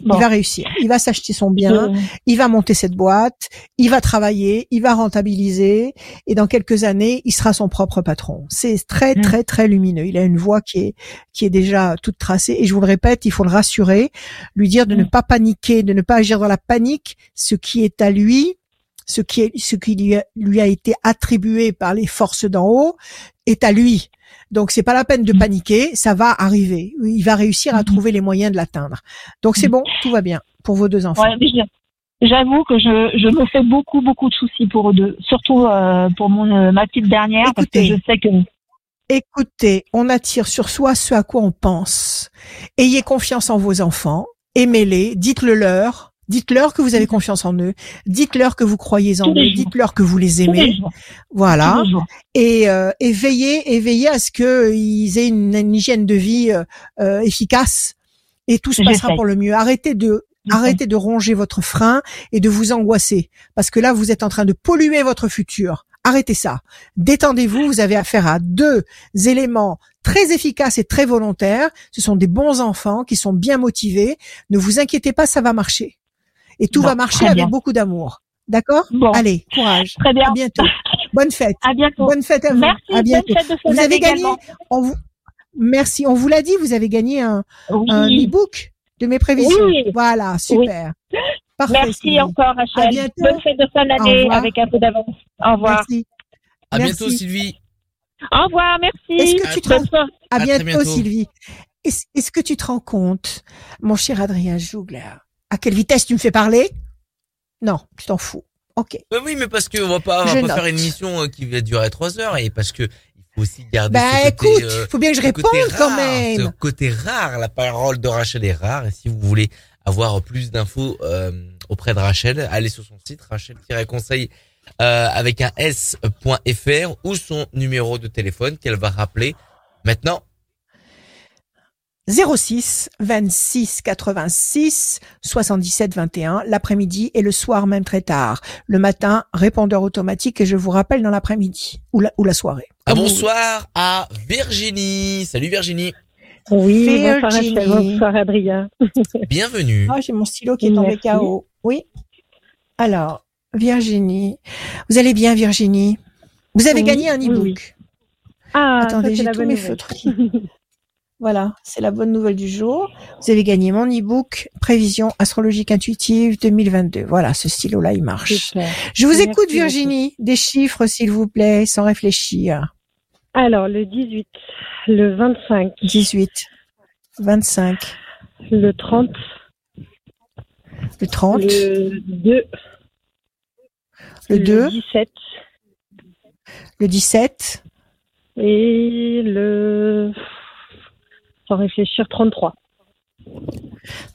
Bon. Il va réussir. Il va s'acheter son bien. Je- il va monter cette boîte, il va travailler, il va rentabiliser, et dans quelques années, il sera son propre patron. C'est très, Mm. très, très lumineux. Il a une voix qui est, qui est déjà toute tracée, et je vous le répète, il faut le rassurer, lui dire de ne Mm. pas paniquer, de ne pas agir dans la panique, ce qui est à lui, ce qui est, ce qui lui a, lui a été attribué par les forces d'en haut, est à lui. Donc c'est pas la peine de Mm. paniquer, ça va arriver. Il va réussir à Mhm. trouver les moyens de l'atteindre. Donc c'est Mm. bon, tout va bien pour vos deux enfants. Ouais, J'avoue que je, je me fais beaucoup, beaucoup de soucis pour eux deux. Surtout euh, pour mon, euh, ma petite dernière, parce que Écoutez. je sais que... Écoutez, on attire sur soi ce à quoi on pense. Ayez confiance en vos enfants, aimez-les, dites-le leur, dites-leur que vous avez confiance en eux, dites-leur que vous croyez en eux, dites-leur que vous les aimez, voilà, et, euh, et veillez et veillez à ce qu'ils aient une, une hygiène de vie euh, euh, efficace et tout se passera pour le mieux. Arrêtez de arrêtez de ronger votre frein et de vous angoisser parce que là vous êtes en train de polluer votre futur. Arrêtez ça. Détendez-vous, vous avez affaire à deux éléments très efficaces et très volontaires. Ce sont des bons enfants qui sont bien motivés. Ne vous inquiétez pas, ça va marcher. Et tout Bon, va marcher avec beaucoup d'amour. D'accord? Bon. Allez, courage. Très bien. À bientôt. Bonne fête. À bientôt. Bonne fête à vous. Merci, à bientôt. bonne fête de fin Vous avez gagné. On vous... Merci. On vous l'a dit, vous avez gagné un, Oui. un e-book de mes prévisions. Oui. Voilà, super. Parfait. Merci Sylvie. encore, À Rachel. bientôt. Bonne fête de fin d'année avec un peu d'avance. Au revoir. Merci. À Merci. bientôt, Sylvie. Au revoir, merci. Est-ce que tu te rends, à À bientôt, bientôt. Sylvie. Est-ce est-ce que tu te rends compte, mon cher Adrien Jougler, à quelle vitesse tu me fais parler? Non, tu t'en fous. Ok. Bah oui, mais parce qu'on va pas, on va pas faire une émission euh, qui va durer trois heures et parce que il faut aussi garder Bah ce côté, écoute, euh, faut bien que je réponde quand même. Ce côté rare, la parole de Rachel est rare. Et si vous voulez avoir plus d'infos euh, auprès de Rachel, allez sur son site rachel-conseil euh, avec un s.fr ou son numéro de téléphone qu'elle va rappeler maintenant. 06 26 86 77 21 l'après-midi et le soir même très tard. Le matin, répondeur automatique et je vous rappelle dans l'après-midi ou la, ou la soirée. Ah, vous bonsoir à Virginie. Salut Virginie. Oui, bonsoir bonsoir Adrien. Bienvenue. Ah, j'ai mon stylo qui est tombé. KO. Oui. Alors, Virginie. Vous allez bien, Virginie? Vous avez Oui, gagné un e-book. oui. Ah, Attendez, j'ai tous mes feutres. Voilà, c'est la bonne nouvelle du jour. Vous avez gagné mon e-book Prévision astrologique intuitive 2022. Voilà, ce stylo-là, il marche. Je vous Merci écoute. Virginie. Des chiffres, s'il vous plaît, sans réfléchir. Alors, le 18, le 25, 18, 25, le 30, le 30, le 2, le 2, 17 le 17, et le... Sans réfléchir, 33.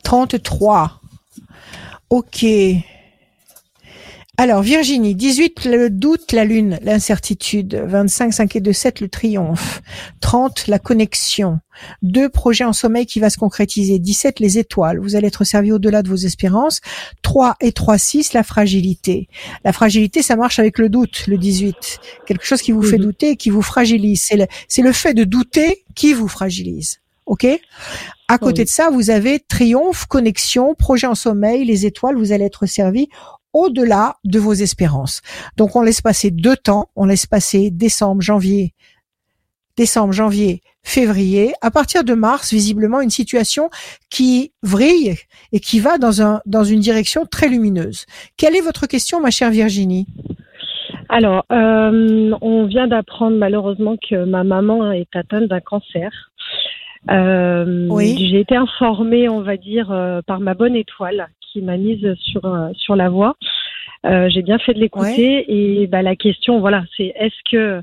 33. Ok. Alors, Virginie, 18, le doute, la lune, l'incertitude. 25, 5 et 2, 7, le triomphe. 30, la connexion. 2, projet en sommeil qui va se concrétiser. 17, les étoiles. Vous allez être servi au-delà de vos espérances. 3 et 3, 6, la fragilité. La fragilité, ça marche avec le doute, le 18. Quelque chose qui vous fait Mhm. douter et qui vous fragilise. C'est le, c'est le fait de douter qui vous fragilise. OK? À côté Oui. de ça, vous avez triomphe, connexion, projet en sommeil, les étoiles, vous allez être servi au-delà de vos espérances. Donc on laisse passer deux temps, on laisse passer décembre, janvier, décembre, janvier, février. À partir de mars, visiblement une situation qui vrille et qui va dans un dans une direction très lumineuse. Quelle est votre question, ma chère Virginie? Alors, euh, on vient d'apprendre malheureusement que ma maman est atteinte d'un cancer. Euh, Oui. J'ai été informée, on va dire, euh, par ma bonne étoile qui m'a mise sur euh, sur la voie. Euh, J'ai bien fait de l'écouter et bah, la question, voilà, c'est est-ce que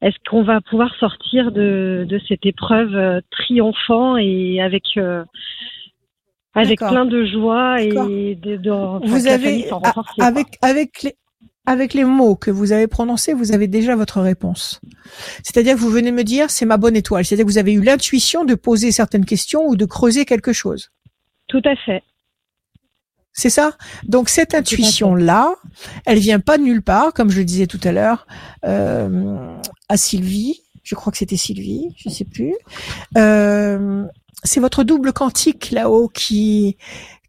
est-ce qu'on va pouvoir sortir de, de cette épreuve euh, triomphant et avec euh, avec plein de joie et de, de enfin, Vous avez avec avec les avec les mots que vous avez prononcés, vous avez déjà votre réponse. C'est-à-dire que vous venez me dire c'est ma bonne étoile. C'est-à-dire que vous avez eu l'intuition de poser certaines questions ou de creuser quelque chose. Tout à fait. C'est ça? Donc cette intuition-là, elle vient pas de nulle part, comme je le disais tout à l'heure euh, à Sylvie. Je crois que c'était Sylvie, je sais plus. Euh, c'est votre double quantique là-haut qui,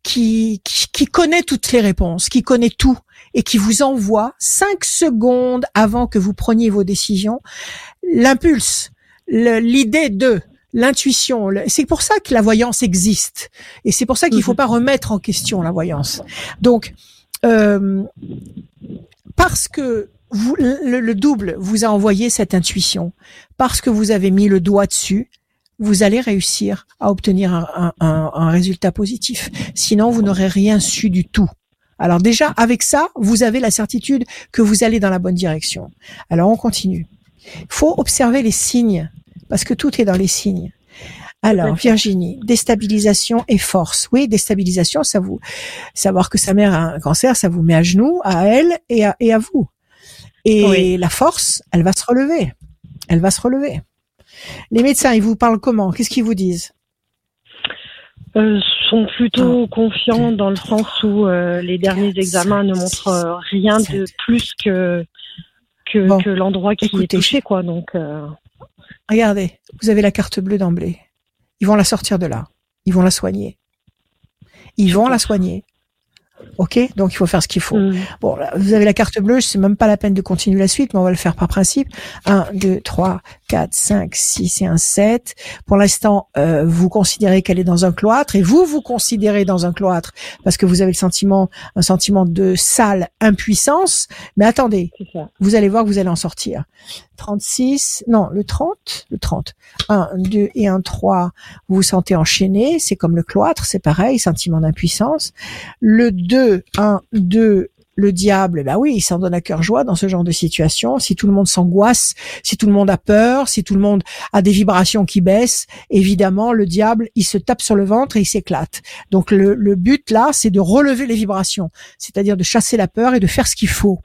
qui qui qui connaît toutes les réponses, qui connaît tout et qui vous envoie cinq secondes avant que vous preniez vos décisions l'impulse, l'idée de l'intuition. C'est pour ça que la voyance existe. Et c'est pour ça qu'il faut Mhm. pas remettre en question la voyance. Donc, euh, parce que vous, le, le double vous a envoyé cette intuition, parce que vous avez mis le doigt dessus, vous allez réussir à obtenir un, un- un- un résultat positif. Sinon, vous n'aurez rien su du tout. Alors déjà, avec ça, vous avez la certitude que vous allez dans la bonne direction. Alors on continue. Il faut observer les signes, parce que tout est dans les signes. Alors. Virginie, déstabilisation et force. Oui, déstabilisation, ça vous, savoir que sa mère a un cancer, ça vous met à genoux, à elle et à, et à vous. Et Oui. la force, elle va se relever. Elle va se relever. Les médecins, ils vous parlent comment? Qu'est-ce qu'ils vous disent? Euh, sont Ah. plutôt confiants dans le sens où euh, les derniers examens ne montrent euh, rien de plus que que, Bon, que l'endroit qui écoutez. est touché, quoi. Donc, euh, Regardez, vous avez la carte bleue d'emblée. Ils vont la sortir de là. Ils vont la soigner. Ils vont la soigner. Ok Donc il faut faire ce qu'il faut. mm, Bon, là, vous avez la carte bleue, c'est même pas la peine de continuer la suite, mais on va le faire par principe. 1, 2, 3, 4, 5, 6 et un 7. Pour l'instant, euh, vous considérez qu'elle est dans un cloître et vous vous considérez dans un cloître parce que vous avez le sentiment, un sentiment de sale impuissance. Mais attendez, vous allez voir que vous allez en sortir. 36, non, le 30, le 30. 1, 2 et un 3, vous vous sentez enchaîné, c'est comme le cloître, c'est pareil, sentiment d'impuissance. Le 2, 1, 2, le diable, ben oui, il s'en donne à cœur joie dans ce genre de situation. Si tout le monde s'angoisse, si tout le monde a peur, si tout le monde a des vibrations qui baissent, évidemment, le diable, il se tape sur le ventre et il s'éclate. Donc le, le but là, c'est de relever les vibrations, c'est-à-dire de chasser la peur et de faire ce qu'il faut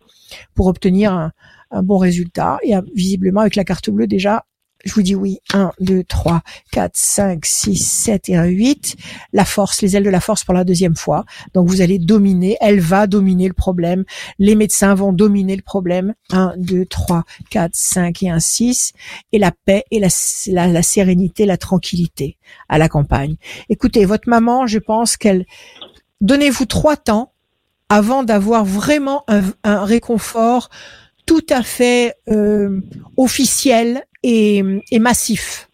pour obtenir un, un bon résultat. Et euh, visiblement, avec la carte bleue, déjà, je vous dis oui. 1, 2, 3, 4, 5, 6, 7 et 8. La force, les ailes de la force pour la deuxième fois. Donc vous allez dominer, elle va dominer le problème. Les médecins vont dominer le problème. 1, 2, 3, 4, 5 et 1, 6. Et la paix et la, la, la sérénité, la tranquillité à la campagne. Écoutez, votre maman, je pense qu'elle... Donnez-vous trois temps avant d'avoir vraiment un, un réconfort tout à fait euh, officiel et, et massif.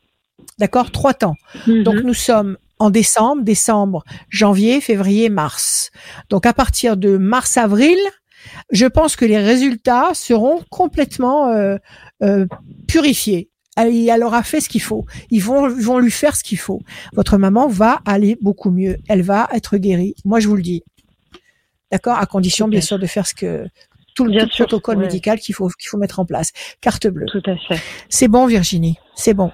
D'accord? Trois temps. Mhm. Donc nous sommes en décembre, décembre, janvier, février, mars. Donc à partir de mars-avril, je pense que les résultats seront complètement euh, euh, purifiés. Elle, elle aura fait ce qu'il faut. Ils vont, vont lui faire ce qu'il faut. Votre maman va aller beaucoup mieux. Elle va être guérie. Moi, je vous le dis. D'accord? À condition, bien sûr, de faire ce que tout le protocole ouais. médical qu'il faut qu'il faut mettre en place. Carte bleue. Tout à fait. C'est bon, Virginie. C'est bon.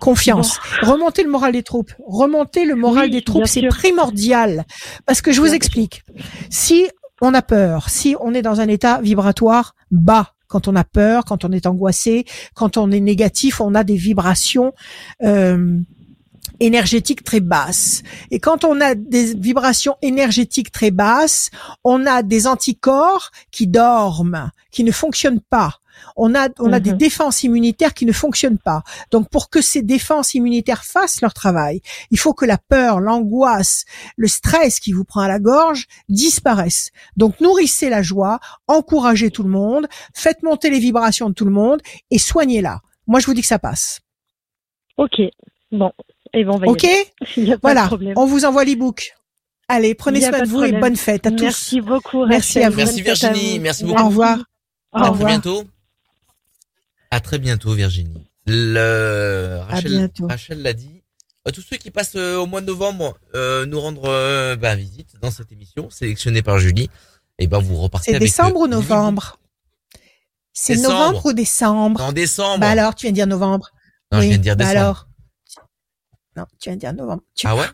Confiance. Remonter le moral des troupes. Remonter le moral Oui, des troupes, c'est primordial. Parce que je vous Bien explique. Si on a peur, si on est dans un état vibratoire bas, quand on a peur, quand on est angoissé, quand on est négatif, on a des vibrations euh, énergétiques très basses. Et quand on a des vibrations énergétiques très basses, on a des anticorps qui dorment, qui ne fonctionnent pas. On a, on a des Mhm. défenses immunitaires qui ne fonctionnent pas. Donc, pour que ces défenses immunitaires fassent leur travail, il faut que la peur, l'angoisse, le stress qui vous prend à la gorge disparaissent. Donc, nourrissez la joie, encouragez tout le monde, faites monter les vibrations de tout le monde et soignez-la. Moi, je vous dis que ça passe. Ok. Bon. Et bon, on va y Ok? aller. Il y a pas de Voilà. On vous envoie l'e-book. Allez, prenez soin de vous et bonne fête à tous. Merci beaucoup. Merci Rachel. à vous. Merci Virginie, merci beaucoup. Au revoir. Au Au À très revoir. bientôt. À très bientôt, Virginie. Le... Rachel, bientôt. Rachel l'a dit. Euh, tous ceux qui passent euh, au mois de novembre euh, nous rendre euh, bah, visite dans cette émission, sélectionnée par Julie, et ben vous repartez C'est décembre ou novembre? C'est novembre ou décembre? En décembre. Bah alors, tu viens de dire novembre. non, je viens de dire bah décembre. alors. Non, tu viens de dire novembre. Tu- Ah ouais?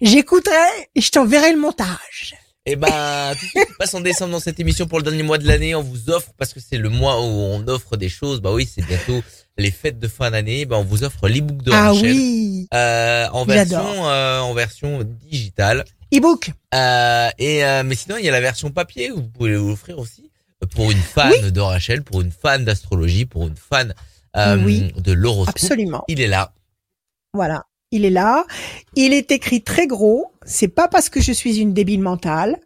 J'écouterai et je t'enverrai le montage. Et ben tout ce qui passe en décembre dans cette émission pour le dernier mois de l'année, on vous offre parce que c'est le mois où on offre des choses. Bah oui, c'est bientôt les fêtes de fin d'année. Bah on vous offre l'ebook de ah Rachel oui, euh, en version euh, en version digitale. e-book. Euh, et euh, mais sinon il y a la version papier. Vous pouvez l'offrir aussi euh, pour une fan de Rachel, pour une fan d'astrologie, pour une fan euh, Oui, de l'horoscope. Absolument. Il est là. Voilà. Il est là. Il est écrit très gros. C'est pas parce que je suis une débile mentale,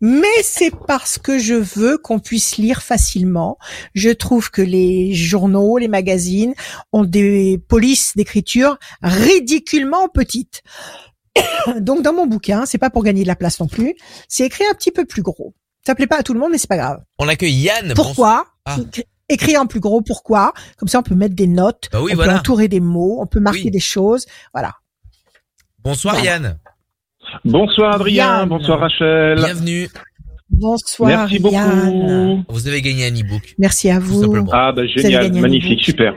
mais c'est parce que je veux qu'on puisse lire facilement. Je trouve que les journaux, les magazines ont des polices d'écriture ridiculement petites. Donc dans mon bouquin, c'est pas pour gagner de la place non plus, c'est écrit un petit peu plus gros. Ça plaît pas à tout le monde, mais c'est pas grave. On accueille Yann. Pourquoi? Ah. Écrit en plus gros, pourquoi Comme ça, on peut mettre des notes, Bah oui, on voilà. peut entourer des mots, on peut marquer Oui. des choses. Voilà. Bonsoir Voilà. Yann. Bonsoir Adrien, Yann. bonsoir Rachel. Bienvenue. Bonsoir Merci beaucoup. Yann. Vous avez gagné un ebook. Merci à vous. Ah bah génial, magnifique, super.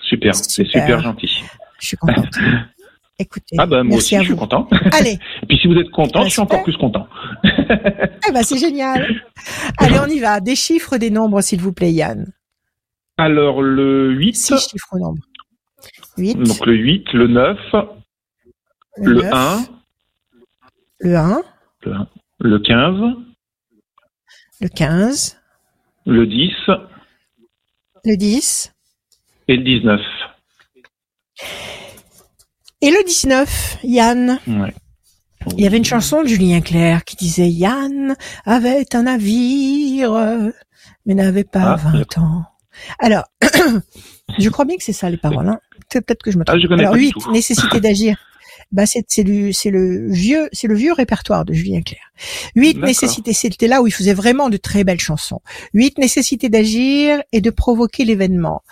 Super, c'est Super. super gentil. Je suis contente. Écoutez, Ah bah moi merci aussi à je suis vous. content. Allez, Et puis si vous êtes content, Bah, je suis encore plus content. eh ben, c'est génial. Allez, on y va. Des chiffres, des nombres, s'il vous plaît, Yann. Alors le 8, Six chiffres ou nombres. 8, donc le 8, le 9, le 9, 1, le 1, le, 1, le 15, le 15, le 10 le 10 et le 19. et le 19, Yann. Ouais. Il y avait une chanson de Julien Clerc qui disait Yann avait un navire, mais n'avait pas Ah, 20 ans. Alors, je crois bien que c'est ça les paroles. Hein. Peut-être que je me trompe. Ah, je Alors pas du 8, tout. nécessité d'agir. Bah c'est le c'est le vieux c'est le vieux répertoire de Julien Clerc. 8 D'accord. nécessité c'était là où il faisait vraiment de très belles chansons. 8 nécessité d'agir et de provoquer l'événement.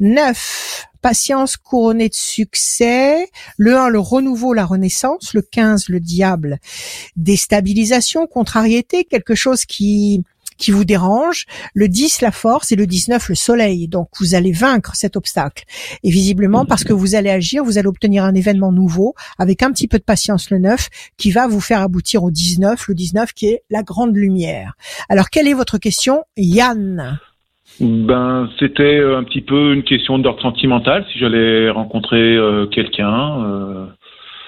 9 patience couronnée de succès, le 1 le renouveau la renaissance, le 15 le diable déstabilisation, contrariété, quelque chose qui qui vous dérange, le 10 la force et le 19 le soleil. Donc vous allez vaincre cet obstacle. Et visiblement parce que vous allez agir, vous allez obtenir un événement nouveau avec un petit peu de patience le 9 qui va vous faire aboutir au 19, le 19 qui est la grande lumière. Alors quelle est votre question Yann? Ben, c'était euh, un petit peu une question d'ordre sentimental, si j'allais rencontrer euh, quelqu'un. euh,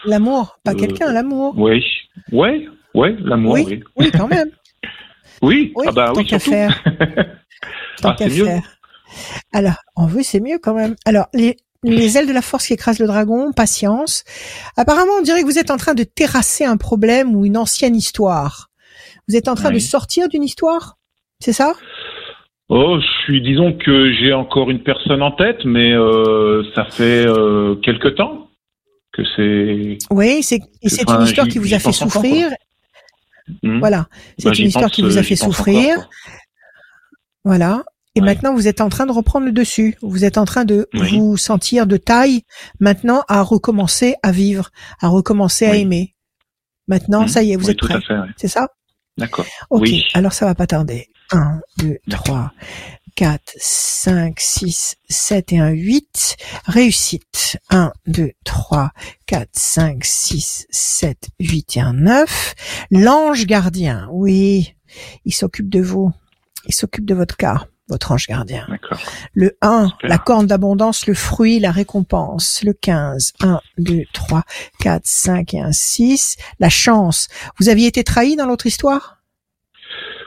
L'amour, pas Euh, quelqu'un, l'amour. oui, ouais, ouais, l'amour, Oui, oui. oui, quand même. Oui, Oui, ah bah tant oui, qu'à faire. Tant Ah, qu'à faire. Alors, en veut, c'est mieux quand même. Alors, les, les ailes de la force qui écrasent le dragon, patience. Apparemment, on dirait que vous êtes en train de terrasser un problème ou une ancienne histoire. Vous êtes en train Oui. de sortir d'une histoire? C'est ça? Oh, je suis, disons que j'ai encore une personne en tête, mais euh, ça fait euh, quelque temps que c'est. Oui, c'est et c'est une histoire qui vous a fait encore, Hmm. Voilà, c'est Bah, une histoire pense, qui vous a euh, fait souffrir. encore. Voilà. Et Ouais. maintenant, vous êtes en train de reprendre le dessus. Vous êtes en train de Oui. vous sentir de taille maintenant à recommencer à vivre, à recommencer à aimer. Maintenant, Hmm. ça y est, vous oui, êtes prêt. C'est ça? D'accord. Ok, alors ça va pas tarder. 1, 2, D'accord. 3, 4, 5, 6, 7 et un 8. Réussite. 1, 2, 3, 4, 5, 6, 7, 8 et un 9. L'ange gardien, oui, il s'occupe de vous. Il s'occupe de votre cas, votre ange gardien. D'accord. Le 1, Super. la corne d'abondance, le fruit, la récompense. Le 15, 1, 2, 3, 4, 5 et un 6. La chance. Vous aviez été trahi dans l'autre histoire?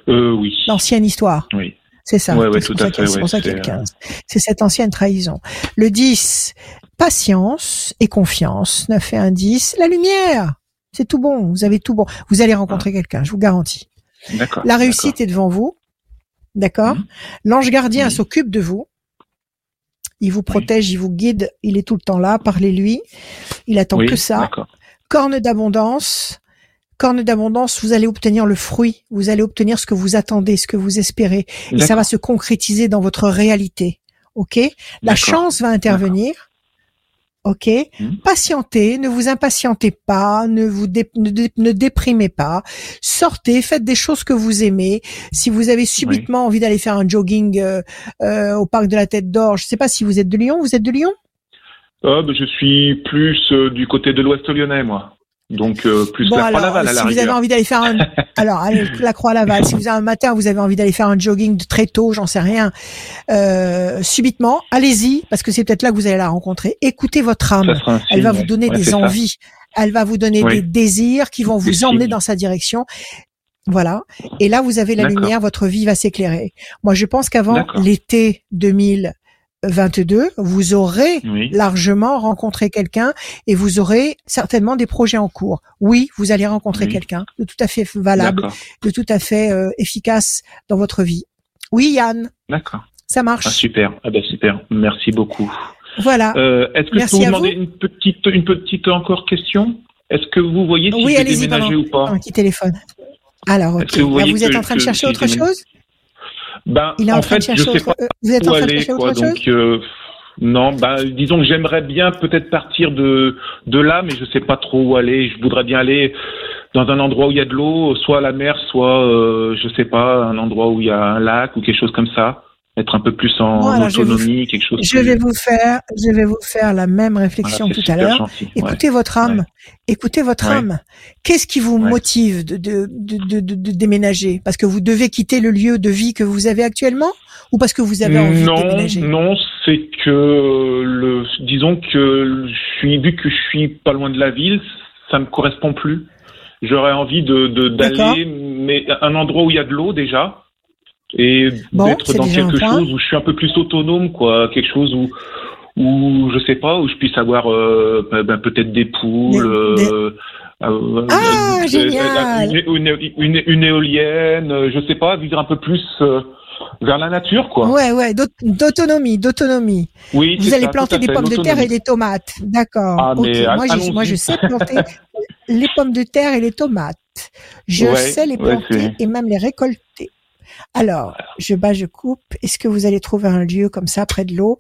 Euh, oui. L'ancienne histoire? Oui. C'est ça. Ouais, ouais, tout à fait, C'est pour ça qu'il y a le c'est, euh, 15. C'est cette ancienne trahison. Le 10, patience et confiance. 9 et un 10. La lumière. C'est tout bon. Vous avez tout bon. Vous allez rencontrer quelqu'un, je vous garantis. D'accord. La réussite est devant vous. D'accord Mhm. L'ange gardien Oui. s'occupe de vous. Il vous protège, il vous guide, il est tout le temps là, parlez-lui. Il attend que ça. Corne d'abondance. Corne d'abondance, vous allez obtenir le fruit, vous allez obtenir ce que vous attendez, ce que vous espérez. Et ça va se concrétiser dans votre réalité. OK? La chance va intervenir. OK? Mhm. Patientez, ne vous impatientez pas, ne vous dé- ne, dé- ne déprimez pas. Sortez, faites des choses que vous aimez. Si vous avez subitement envie d'aller faire un jogging euh, euh, au parc de la Tête d'Or, je sais pas si vous êtes de Lyon, vous êtes de Lyon? Ah, bah, je suis plus euh, du côté de l'Ouest lyonnais, moi. Donc euh, plus Bon la alors, Croix-Laval à la si vous avez envie d'aller faire un, alors allez la croix Laval. Si vous avez un matin, vous avez envie d'aller faire un jogging de très tôt, j'en sais rien, euh, subitement, allez-y parce que c'est peut-être là que vous allez la rencontrer. Écoutez votre âme, elle va vous donner Ouais, des ça. envies, elle va vous donner Oui. des désirs qui vont Des vous emmener signes. dans sa direction. Voilà. Et là, vous avez la D'accord. lumière, votre vie va s'éclairer. Moi, je pense qu'avant D'accord. l'été 2022, vous aurez Oui. largement rencontrer quelqu'un et vous aurez certainement des projets en cours. Oui, vous allez rencontrer Oui. quelqu'un de tout à fait valable, de tout à fait euh, efficace dans votre vie. Oui, Yann, D'accord. ça marche. Ah, super. Ah ben super. Merci beaucoup. voilà. Euh, Est-ce que Merci je peux vous demander vous. une petite, une petite encore question? Est-ce que vous voyez si oui, je vais déménager ou pas? un petit téléphone. Alors, Est-ce ok. que vous Là, vous êtes que- en train de chercher autre chose? Ben, Il est en, en train fait, de chercher je sais pas euh, vous êtes en où de aller, chercher quoi. autre chose Donc, euh, non, ben, disons que j'aimerais bien peut-être partir de de là, mais je sais pas trop où aller. Je voudrais bien aller dans un endroit où il y a de l'eau, soit à la mer, soit, euh, je sais pas, un endroit où il y a un lac ou quelque chose comme ça. Être un peu plus en vous- autonomie, quelque chose. Je vais vous faire, je vais vous faire la même Voilà, réflexion c'est tout à l'heure. ouais. Écoutez votre âme. Écoutez votre Ouais. âme. Qu'est-ce qui vous motive de, de, de, déménager? Parce que vous devez quitter le lieu de vie que vous avez actuellement ou parce que vous avez envie non, de déménager? non, c'est que le, disons que je suis vu que je suis pas loin de la ville, ça me correspond plus. J'aurais envie de d'aller, mais à un endroit où il y a de l'eau déjà, et Bon, d'être dans quelque chose où je suis un peu plus autonome, quoi, quelque chose où où je sais pas, où je puisse avoir euh, ben, ben, peut-être des poules. Des- des- euh, euh, Ah, génial. une, une, éolienne, je sais pas, vivre un peu plus vers la nature, quoi. Ouais, ouais, d'aut- d'autonomie, d'autonomie. Oui, Vous allez ça, planter des pommes de terre et des tomates. D'accord. Ah, Moi, je sais planter les pommes de terre et les tomates. Je Ouais, sais les planter et même les récolter. Alors, je bats, je coupe. Est-ce que vous allez trouver un lieu comme ça, près de l'eau?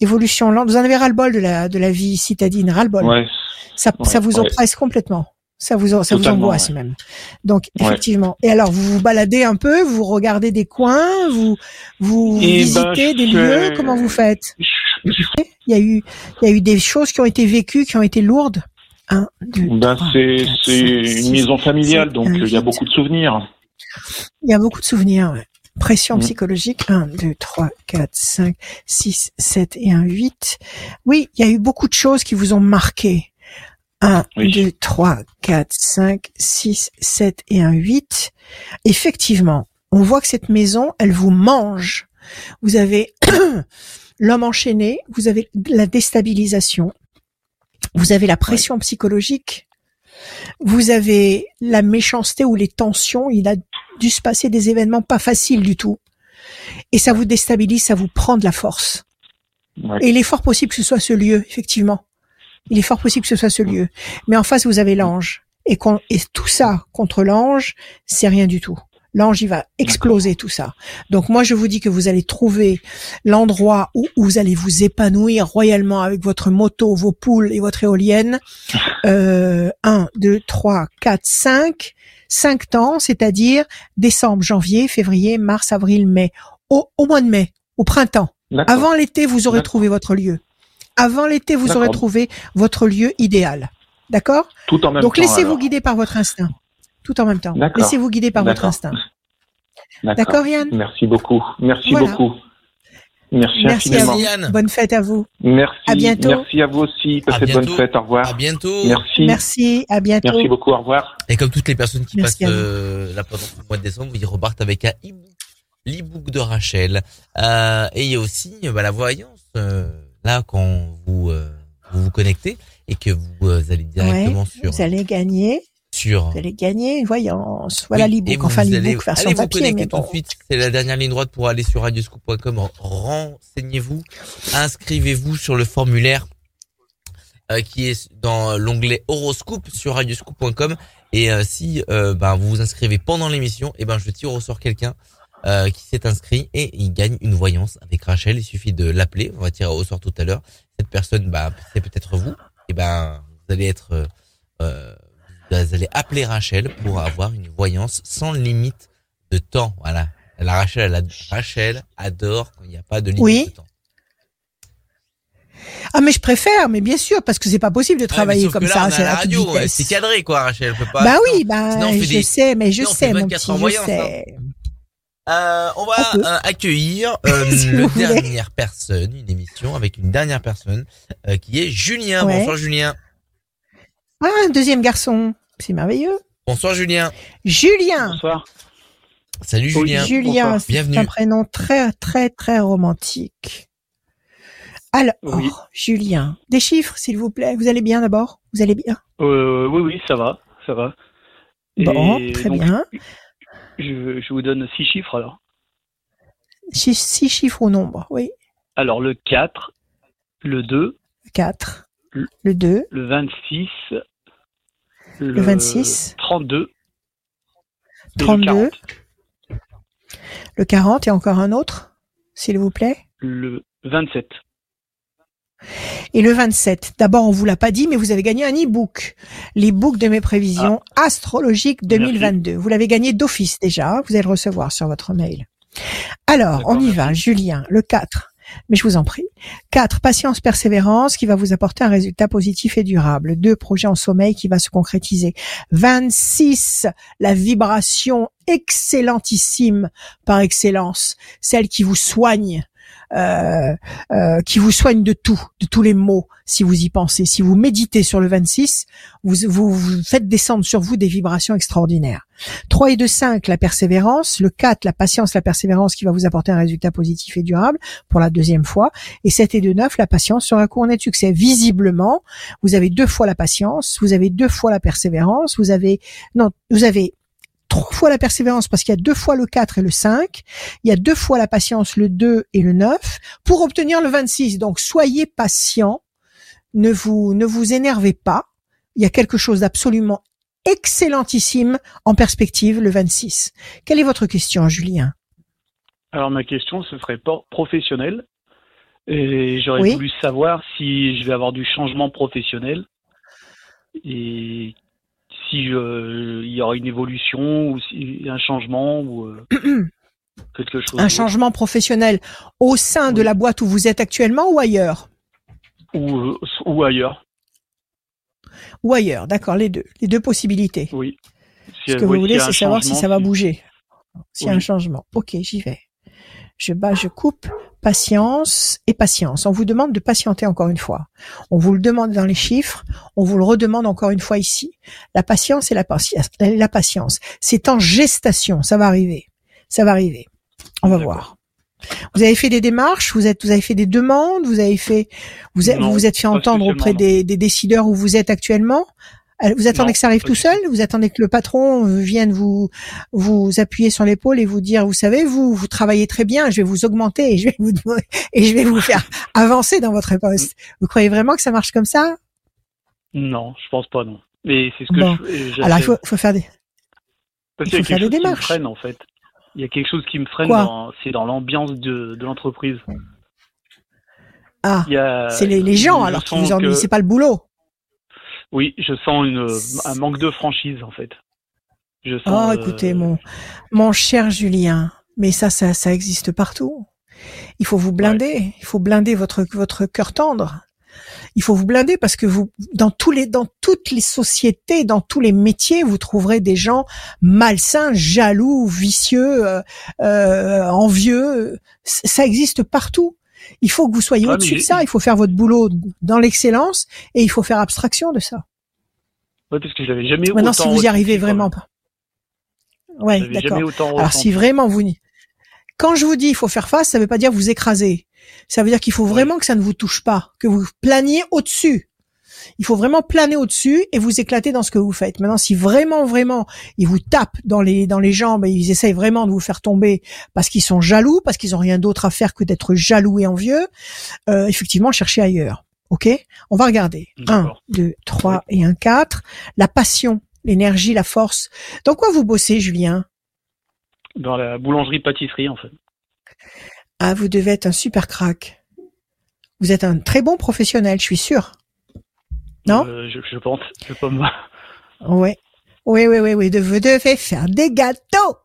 Évolution lente. Vous en avez ras-le-bol de la, de la vie citadine, ras-le-bol. Ouais, Ça, ouais, ça vous ouais. oppresse complètement. Ça vous, ça vous angoisse ouais. même. Donc, Ouais. effectivement. Et alors, vous vous baladez un peu, vous regardez des coins, vous, vous Eh ben, visitez des lieux? Comment vous faites? Je- Il y a eu, il y a eu des choses qui ont été vécues, qui ont été lourdes. Un, deux, Ben, c'est une maison familiale, donc il y a beaucoup de souvenirs. Il y a beaucoup de souvenirs. ouais. Pression Mm. psychologique. 1, 2, 3, 4, 5, 6, 7 et un 8. Oui, il y a eu beaucoup de choses qui vous ont marqué. 1, Oui. 2, 3, 4, 5, 6, 7 et un 8. Effectivement, on voit que cette maison, elle vous mange. Vous avez l'homme enchaîné, vous avez la déstabilisation, vous avez la pression psychologique, vous avez la méchanceté ou les tensions, il a dû se passer des événements pas faciles du tout. Et ça vous déstabilise, ça vous prend de la force. Ouais. Et il est fort possible que ce soit ce lieu, effectivement. Il est fort possible que ce soit ce lieu. Mais en face, vous avez l'ange. Et, et tout ça contre l'ange, c'est rien du tout. L'ange, il va exploser tout ça. Donc moi, je vous dis que vous allez trouver l'endroit où, où vous allez vous épanouir royalement avec votre moto, vos poules et votre éolienne. Euh, 1, 2, 3, 4, 5. 5 temps, c'est-à-dire décembre, janvier, février, mars, avril, mai. Au, au mois de mai, au printemps. Avant l'été, vous aurez trouvé votre lieu. Avant l'été, vous aurez trouvé votre lieu idéal. D'accord? Tout en même Donc temps. laissez-vous alors. guider par votre instinct. Tout en même temps. D'accord. Laissez-vous guider par votre instinct. D'accord, Yann Merci beaucoup. Merci Voilà. beaucoup. Merci, Merci à infiniment. vous. Yann. Bonne fête à vous. Merci. À bientôt. Merci à vous aussi. Passez de bonnes fêtes. Au revoir. À bientôt. Merci. Merci, à bientôt. Merci beaucoup. Au revoir. Et comme toutes les personnes qui Merci passent euh, là pendant ce mois de décembre, ils repartent avec un e-book, l'e-book de Rachel. Euh, et il y a aussi euh, bah, la voyance. euh, là, quand vous, euh, vous vous connectez et que vous euh, allez directement Ouais, sur Vous allez gagner, sur vous allez gagner voyance. Voilà Oui, l'e-book, enfin l'e-book version allez vous papier, connecter mais tout bon. de suite. C'est la dernière ligne droite pour aller sur radioscoop.com. Renseignez-vous, inscrivez-vous sur le formulaire euh, qui est dans l'onglet horoscope sur radioscoop.com. Et euh, si euh, ben, vous vous inscrivez pendant l'émission, et ben je tire au sort quelqu'un qui s'est inscrit et il gagne une voyance avec Rachel. Il suffit de l'appeler. On va tirer au sort tout à l'heure. Cette personne, bah, c'est peut-être vous. Et ben vous allez être vous allez appeler Rachel pour avoir une voyance sans limite de temps. Voilà. La Rachel, elle ad- Rachel adore quand il n'y a pas de limite Oui. de temps. Ah mais je préfère, mais bien sûr, parce que c'est pas possible de travailler comme là, ça, on à la radio, c'est cadré quoi, Rachel. Elle peut pas. Bah oui, bah Sinon, on je des- sais, mais je sinon, on sais, mon 24 petit, en je voyance, sais. Euh, on va On euh, accueillir euh, Si vous voulez. dernière personne, une émission avec une dernière personne euh, qui est Julien. Ouais. Bonsoir Julien. Ah, un deuxième garçon, c'est merveilleux. Bonsoir Julien. Julien, Bonsoir. Salut. Julien. Julien, bonsoir. c'est Bienvenue. un prénom très, très, très romantique. Alors, Oui. Julien, des chiffres, s'il vous plaît. Vous allez bien d'abord? Vous allez bien? Euh, oui, oui, ça va, ça va. Bon, Et très donc, bien. Je, je vous donne six chiffres alors. Six, six chiffres au nombre, oui. Alors le 4, le 2, 4, Le- le 2, le 26, le, Le 26. 32, et le 32, 40. le 40 et encore un autre, s'il vous plaît. Le 27. Et le 27. D'abord, on vous l'a pas dit, mais vous avez gagné un e-book. L'e-book de mes prévisions astrologiques 2022. Vous l'avez gagné d'office déjà. Vous allez le recevoir sur votre mail. Alors, on y va. Julien, le 4. Mais je vous en prie. 4. Patience, persévérance qui va vous apporter un résultat positif et durable. 2. Projet en sommeil qui va se concrétiser. 26. La vibration excellentissime par excellence. Celle qui vous soigne. Euh, euh, qui vous soigne de tout, de tous les maux, si vous y pensez. Si vous méditez sur le 26, vous, vous, vous faites descendre sur vous des vibrations extraordinaires. 3 et 2, 5, la persévérance. Le 4, la patience, la persévérance qui va vous apporter un résultat positif et durable pour la deuxième fois. Et 7 et 2, 9, la patience sera couronnée de succès. Visiblement, vous avez deux fois la patience, vous avez deux fois la persévérance, vous avez, non, vous avez trois fois la persévérance parce qu'il y a deux fois le 4 et le 5, il y a deux fois la patience, le 2 et le 9, pour obtenir le 26. Donc soyez patient, ne vous ne vous énervez pas. Il y a quelque chose d'absolument excellentissime en perspective le 26. Quelle est votre question, Julien? Alors ma question, ce serait por- professionnel. Et j'aurais Oui. voulu savoir si je vais avoir du changement professionnel et si je- il y aura une évolution ou si un changement ou euh, quelque chose. Un changement professionnel au sein de la boîte où vous êtes actuellement ou ailleurs ou, euh, ou ailleurs. Ou ailleurs, d'accord, les deux, les deux possibilités. Oui. Si, Ce euh, que vous oui, voulez, c'est savoir si ça va bouger. S'il y a un changement. Ok, j'y vais. Je bats, je coupe. Patience et patience. On vous demande de patienter encore une fois. On vous le demande dans les chiffres. On vous le redemande encore une fois ici. La patience et la patience. La patience. C'est en gestation. Ça va arriver. Ça va arriver. On va voir. Vous avez fait des démarches, vous êtes, vous avez fait des demandes, vous avez fait, vous êtes, vous vous êtes fait entendre auprès des décideurs où vous êtes actuellement? Euh, Vous attendez Non, que ça arrive tout seul Vous attendez que le patron vienne vous vous appuyer sur l'épaule et vous dire, vous savez, vous vous travaillez très bien, je vais vous augmenter et je vais vous et je vais vous faire avancer dans votre poste. Vous croyez vraiment que ça marche comme ça? Non, je pense pas, non. Mais c'est ce que Bon. je, Alors il faut, faut faire des. Parce il qu'il y a faut faire des chose qui me démarches. freine, en fait. Il y a quelque chose qui me freine, c'est dans l'ambiance de, de l'entreprise. Ah, c'est les, les gens alors qui vous ennuient, que- c'est pas le boulot. Oui, je sens une, un manque de franchise, en fait. Je Oh, sens, euh, écoutez, mon, mon cher Julien, mais ça, ça, ça existe partout. Il faut vous blinder. Il faut blinder votre, votre cœur tendre. Il faut vous blinder parce que vous, dans tous les, dans toutes les sociétés, dans tous les métiers, vous trouverez des gens malsains, jaloux, vicieux, euh, euh, envieux. Ça existe partout. Il faut que vous soyez Ah, mais au-dessus de ça. Il faut faire votre boulot dans l'excellence et il faut faire abstraction de ça. Ouais, parce que je l'avais jamais Maintenant, autant si vous y arrivez vraiment pas. Ouais, d'accord. Alors si vraiment vous n'y... Quand je vous dis il faut faire face, ça veut pas dire vous écraser. Ça veut dire qu'il faut vraiment que ça ne vous touche pas, que vous planiez au-dessus. Il faut vraiment planer au-dessus et vous éclater dans ce que vous faites. Maintenant, si vraiment, vraiment, ils vous tapent dans les dans les jambes et ils essayent vraiment de vous faire tomber parce qu'ils sont jaloux, parce qu'ils ont rien d'autre à faire que d'être jaloux et envieux, euh, effectivement, cherchez ailleurs. Ok? On va regarder. Un, D'accord. deux, trois et un quatre. La passion, l'énergie, la force. Dans quoi vous bossez, Julien? Dans la boulangerie-pâtisserie, en fait. Ah, vous devez être un super crack. Vous êtes un très bon professionnel, je suis sûr. Non Euh, je, je pense. Je peux me... Ouais. Oui, oui, oui, oui. de- Vous devez faire des gâteaux.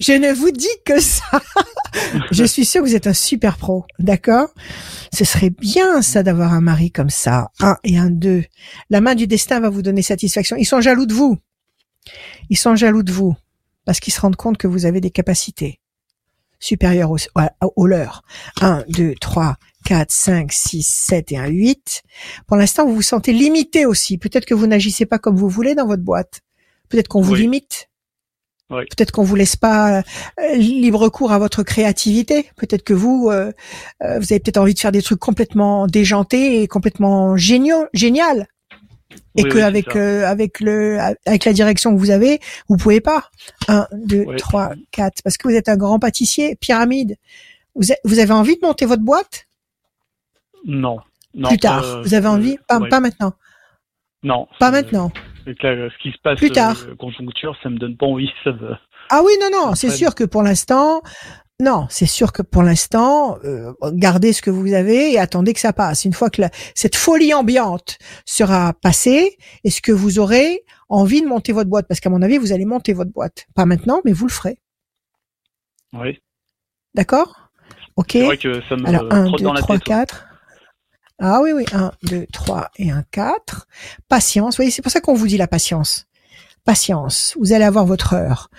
Je ne vous dis que ça. je suis sûr que vous êtes un super pro. D'accord? Ce serait bien, ça, d'avoir un mari comme ça. Un et un deux. La main du destin va vous donner satisfaction. Ils sont jaloux de vous. Ils sont jaloux de vous. Parce qu'ils se rendent compte que vous avez des capacités supérieures aux leurs. Un, deux, trois, quatre, cinq, six, sept et un huit. Pour l'instant, vous vous sentez limité aussi. Peut-être que vous n'agissez pas comme vous voulez dans votre boîte. Peut-être qu'on vous limite. Oui. Peut-être qu'on vous laisse pas euh, libre cours à votre créativité. Peut-être que vous, euh, euh, vous avez peut-être envie de faire des trucs complètement déjantés et complètement géniaux, génial. Et Oui, que oui, avec euh, avec le avec la direction que vous avez, vous pouvez pas. Un, deux, trois, quatre. Parce que vous êtes un grand pâtissier, pyramide. Vous, a- vous avez envie de monter votre boîte? Non. non. plus tard. euh, vous avez envie? Pas, pas maintenant. Non. Pas maintenant. la- ce qui se passe Plus tard. euh, conjoncture, ça me donne pas envie. Ça me... Ah oui, non, non, c'est sûr que pour l'instant, non, c'est sûr que pour l'instant, euh, gardez ce que vous avez et attendez que ça passe. Une fois que la- cette folie ambiante sera passée, est-ce que vous aurez envie de monter votre boîte? Parce qu'à mon avis, vous allez monter votre boîte. Pas maintenant, mais vous le ferez. Oui. D'accord? Ok. C'est vrai que ça me Alors, 1, trotte 2, dans la 3, tête. ouais. 4. Ah oui, oui, 1, 2, 3 et un 4. Patience. Oui, c'est pour ça qu'on vous dit la patience. Patience. Vous allez avoir votre heure.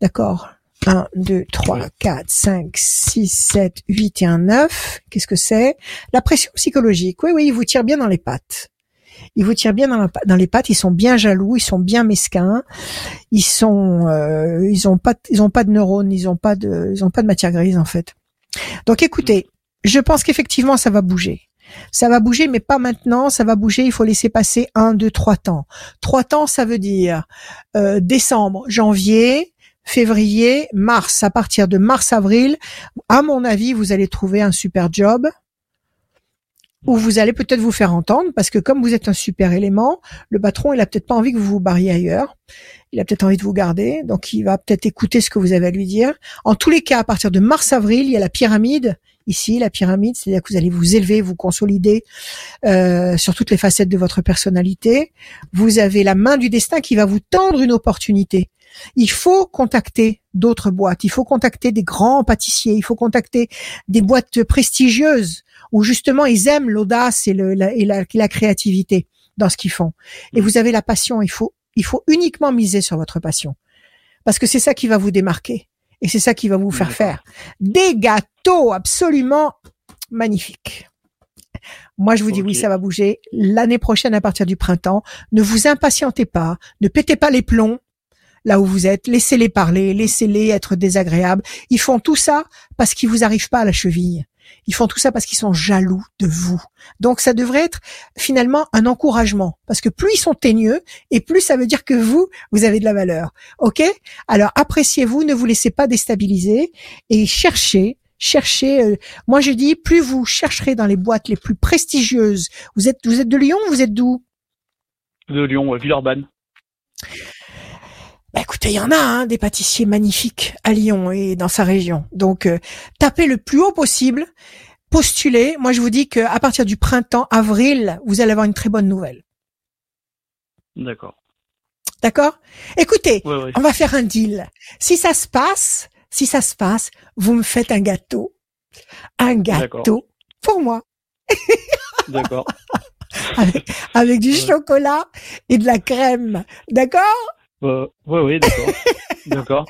D'accord 1, 2, 3, 4, 5, 6, 7, 8 et un 9. Qu'est-ce que c'est? La pression psychologique. Oui, oui, il vous tire bien dans les pattes. Il vous tire bien dans, la- dans les pattes. Ils sont bien jaloux. Ils sont bien mesquins. Ils sont, euh, ils ont pas, ils ont pas de neurones. Ils ont pas de, ils ont pas de matière grise en fait. Donc écoutez, je pense qu'effectivement ça va bouger. Ça va bouger, mais pas maintenant. Ça va bouger. Il faut laisser passer un, deux, trois temps. Trois temps, ça veut dire euh, décembre, janvier, février, mars. À partir de mars-avril, à mon avis, vous allez trouver un super job où vous allez peut-être vous faire entendre parce que comme vous êtes un super élément, le patron, il a peut-être pas envie que vous vous barriez ailleurs. Il a peut-être envie de vous garder, donc il va peut-être écouter ce que vous avez à lui dire. En tous les cas, à partir de mars-avril, il y a la pyramide ici, la pyramide, c'est-à-dire que vous allez vous élever, vous consolider euh, sur toutes les facettes de votre personnalité. Vous avez la main du destin qui va vous tendre une opportunité. Il faut contacter d'autres boîtes, il faut contacter des grands pâtissiers, il faut contacter des boîtes prestigieuses où justement ils aiment l'audace et, le, la, et la, la créativité dans ce qu'ils font. Et vous avez la passion, il faut, il faut uniquement miser sur votre passion. Parce que c'est ça qui va vous démarquer. Et c'est ça qui va vous faire faire des gâteaux absolument magnifiques. Moi, je vous dis oui, ça va bouger. L'année prochaine, à partir du printemps, ne vous impatientez pas, ne pétez pas les plombs là où vous êtes, laissez-les parler, laissez-les être désagréables. Ils font tout ça parce qu'ils vous arrivent pas à la cheville. Ils font tout ça parce qu'ils sont jaloux de vous. Donc ça devrait être finalement un encouragement parce que plus ils sont teigneux et plus ça veut dire que vous, vous avez de la valeur. OK? Alors appréciez-vous, ne vous laissez pas déstabiliser et cherchez cherchez euh, moi je dis plus vous chercherez dans les boîtes les plus prestigieuses. Vous êtes vous êtes de Lyon, vous êtes d'où? De Lyon, Villeurbanne. Bah écoutez, il y en a hein, des pâtissiers magnifiques à Lyon et dans sa région. Donc euh, tapez le plus haut possible, postulez. Moi je vous dis que à partir du printemps, avril, vous allez avoir une très bonne nouvelle. D'accord. D'accord? Écoutez, Ouais, ouais. on va faire un deal. Si ça se passe, si ça se passe, vous me faites un gâteau. Un gâteau pour moi D'accord. avec, avec du chocolat et de la crème. D'accord? Euh, ouais, ouais, d'accord. d'accord.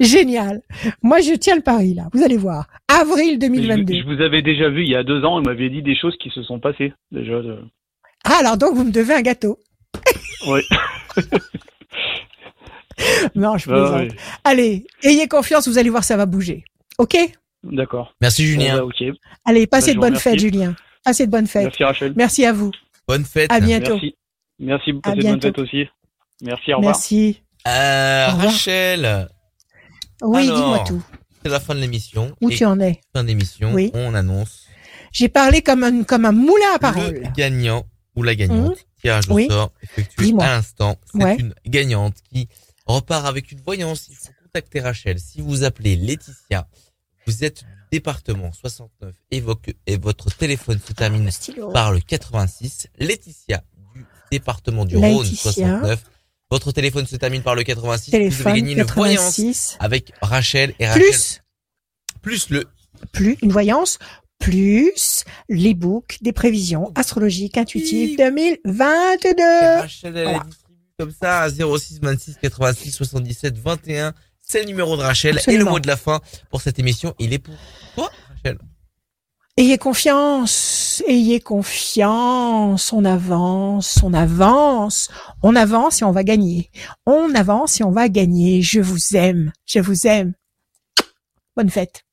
Génial. Moi je tiens le pari là. Vous allez voir. Avril Mais Je, 2022. je vous avais déjà vu il y a deux ans, vous m'aviez dit des choses qui se sont passées. Déjà. de- Ah alors donc vous me devez un gâteau. Ouais. Non, je Ouais, plaisante. ouais. Allez, ayez confiance, vous allez voir, ça va bouger. Ok? D'accord. Merci Julien. bah, ok. Allez, passez Bah, je de bonnes fêtes, Julien. Passez de bonnes fêtes. Merci Rachel. Merci à vous. Bonne fête. À bientôt. Merci. Merci. Passez de bonnes fêtes aussi. Merci. Au revoir. Merci. Euh, Au revoir. Rachel, Oui, dis-moi tout. c'est la fin de l'émission. Où Et tu en es fin d'émission, Oui. on annonce J'ai parlé comme un, comme un moulin à parole. le gagnant ou la gagnante. Tirage au Oui. sort effectué Dis-moi. à l'instant. C'est Ouais. une gagnante qui repart avec une voyance. Il faut contacter Rachel. Si vous appelez Laetitia, vous êtes du département 69 et, vo- et votre téléphone se termine Stylo. par le 86. Laetitia du département du Rhône Laetitia. 69. Votre téléphone se termine par le 86. vous Téléphone avez gagné une voyance 86. avec Rachel et Rachel Plus, plus le plus une voyance, plus l'e-book des prévisions astrologiques intuitives Oui. 2022. Rachel, elle voilà. distribue comme ça à 06 26 86 77 21. C'est le numéro de Rachel et le mot de la fin pour cette émission. Il est pour toi, Rachel. Ayez confiance, ayez confiance, on avance, on avance, on avance et on va gagner. On avance et on va gagner. Je vous aime, je vous aime. Bonne fête.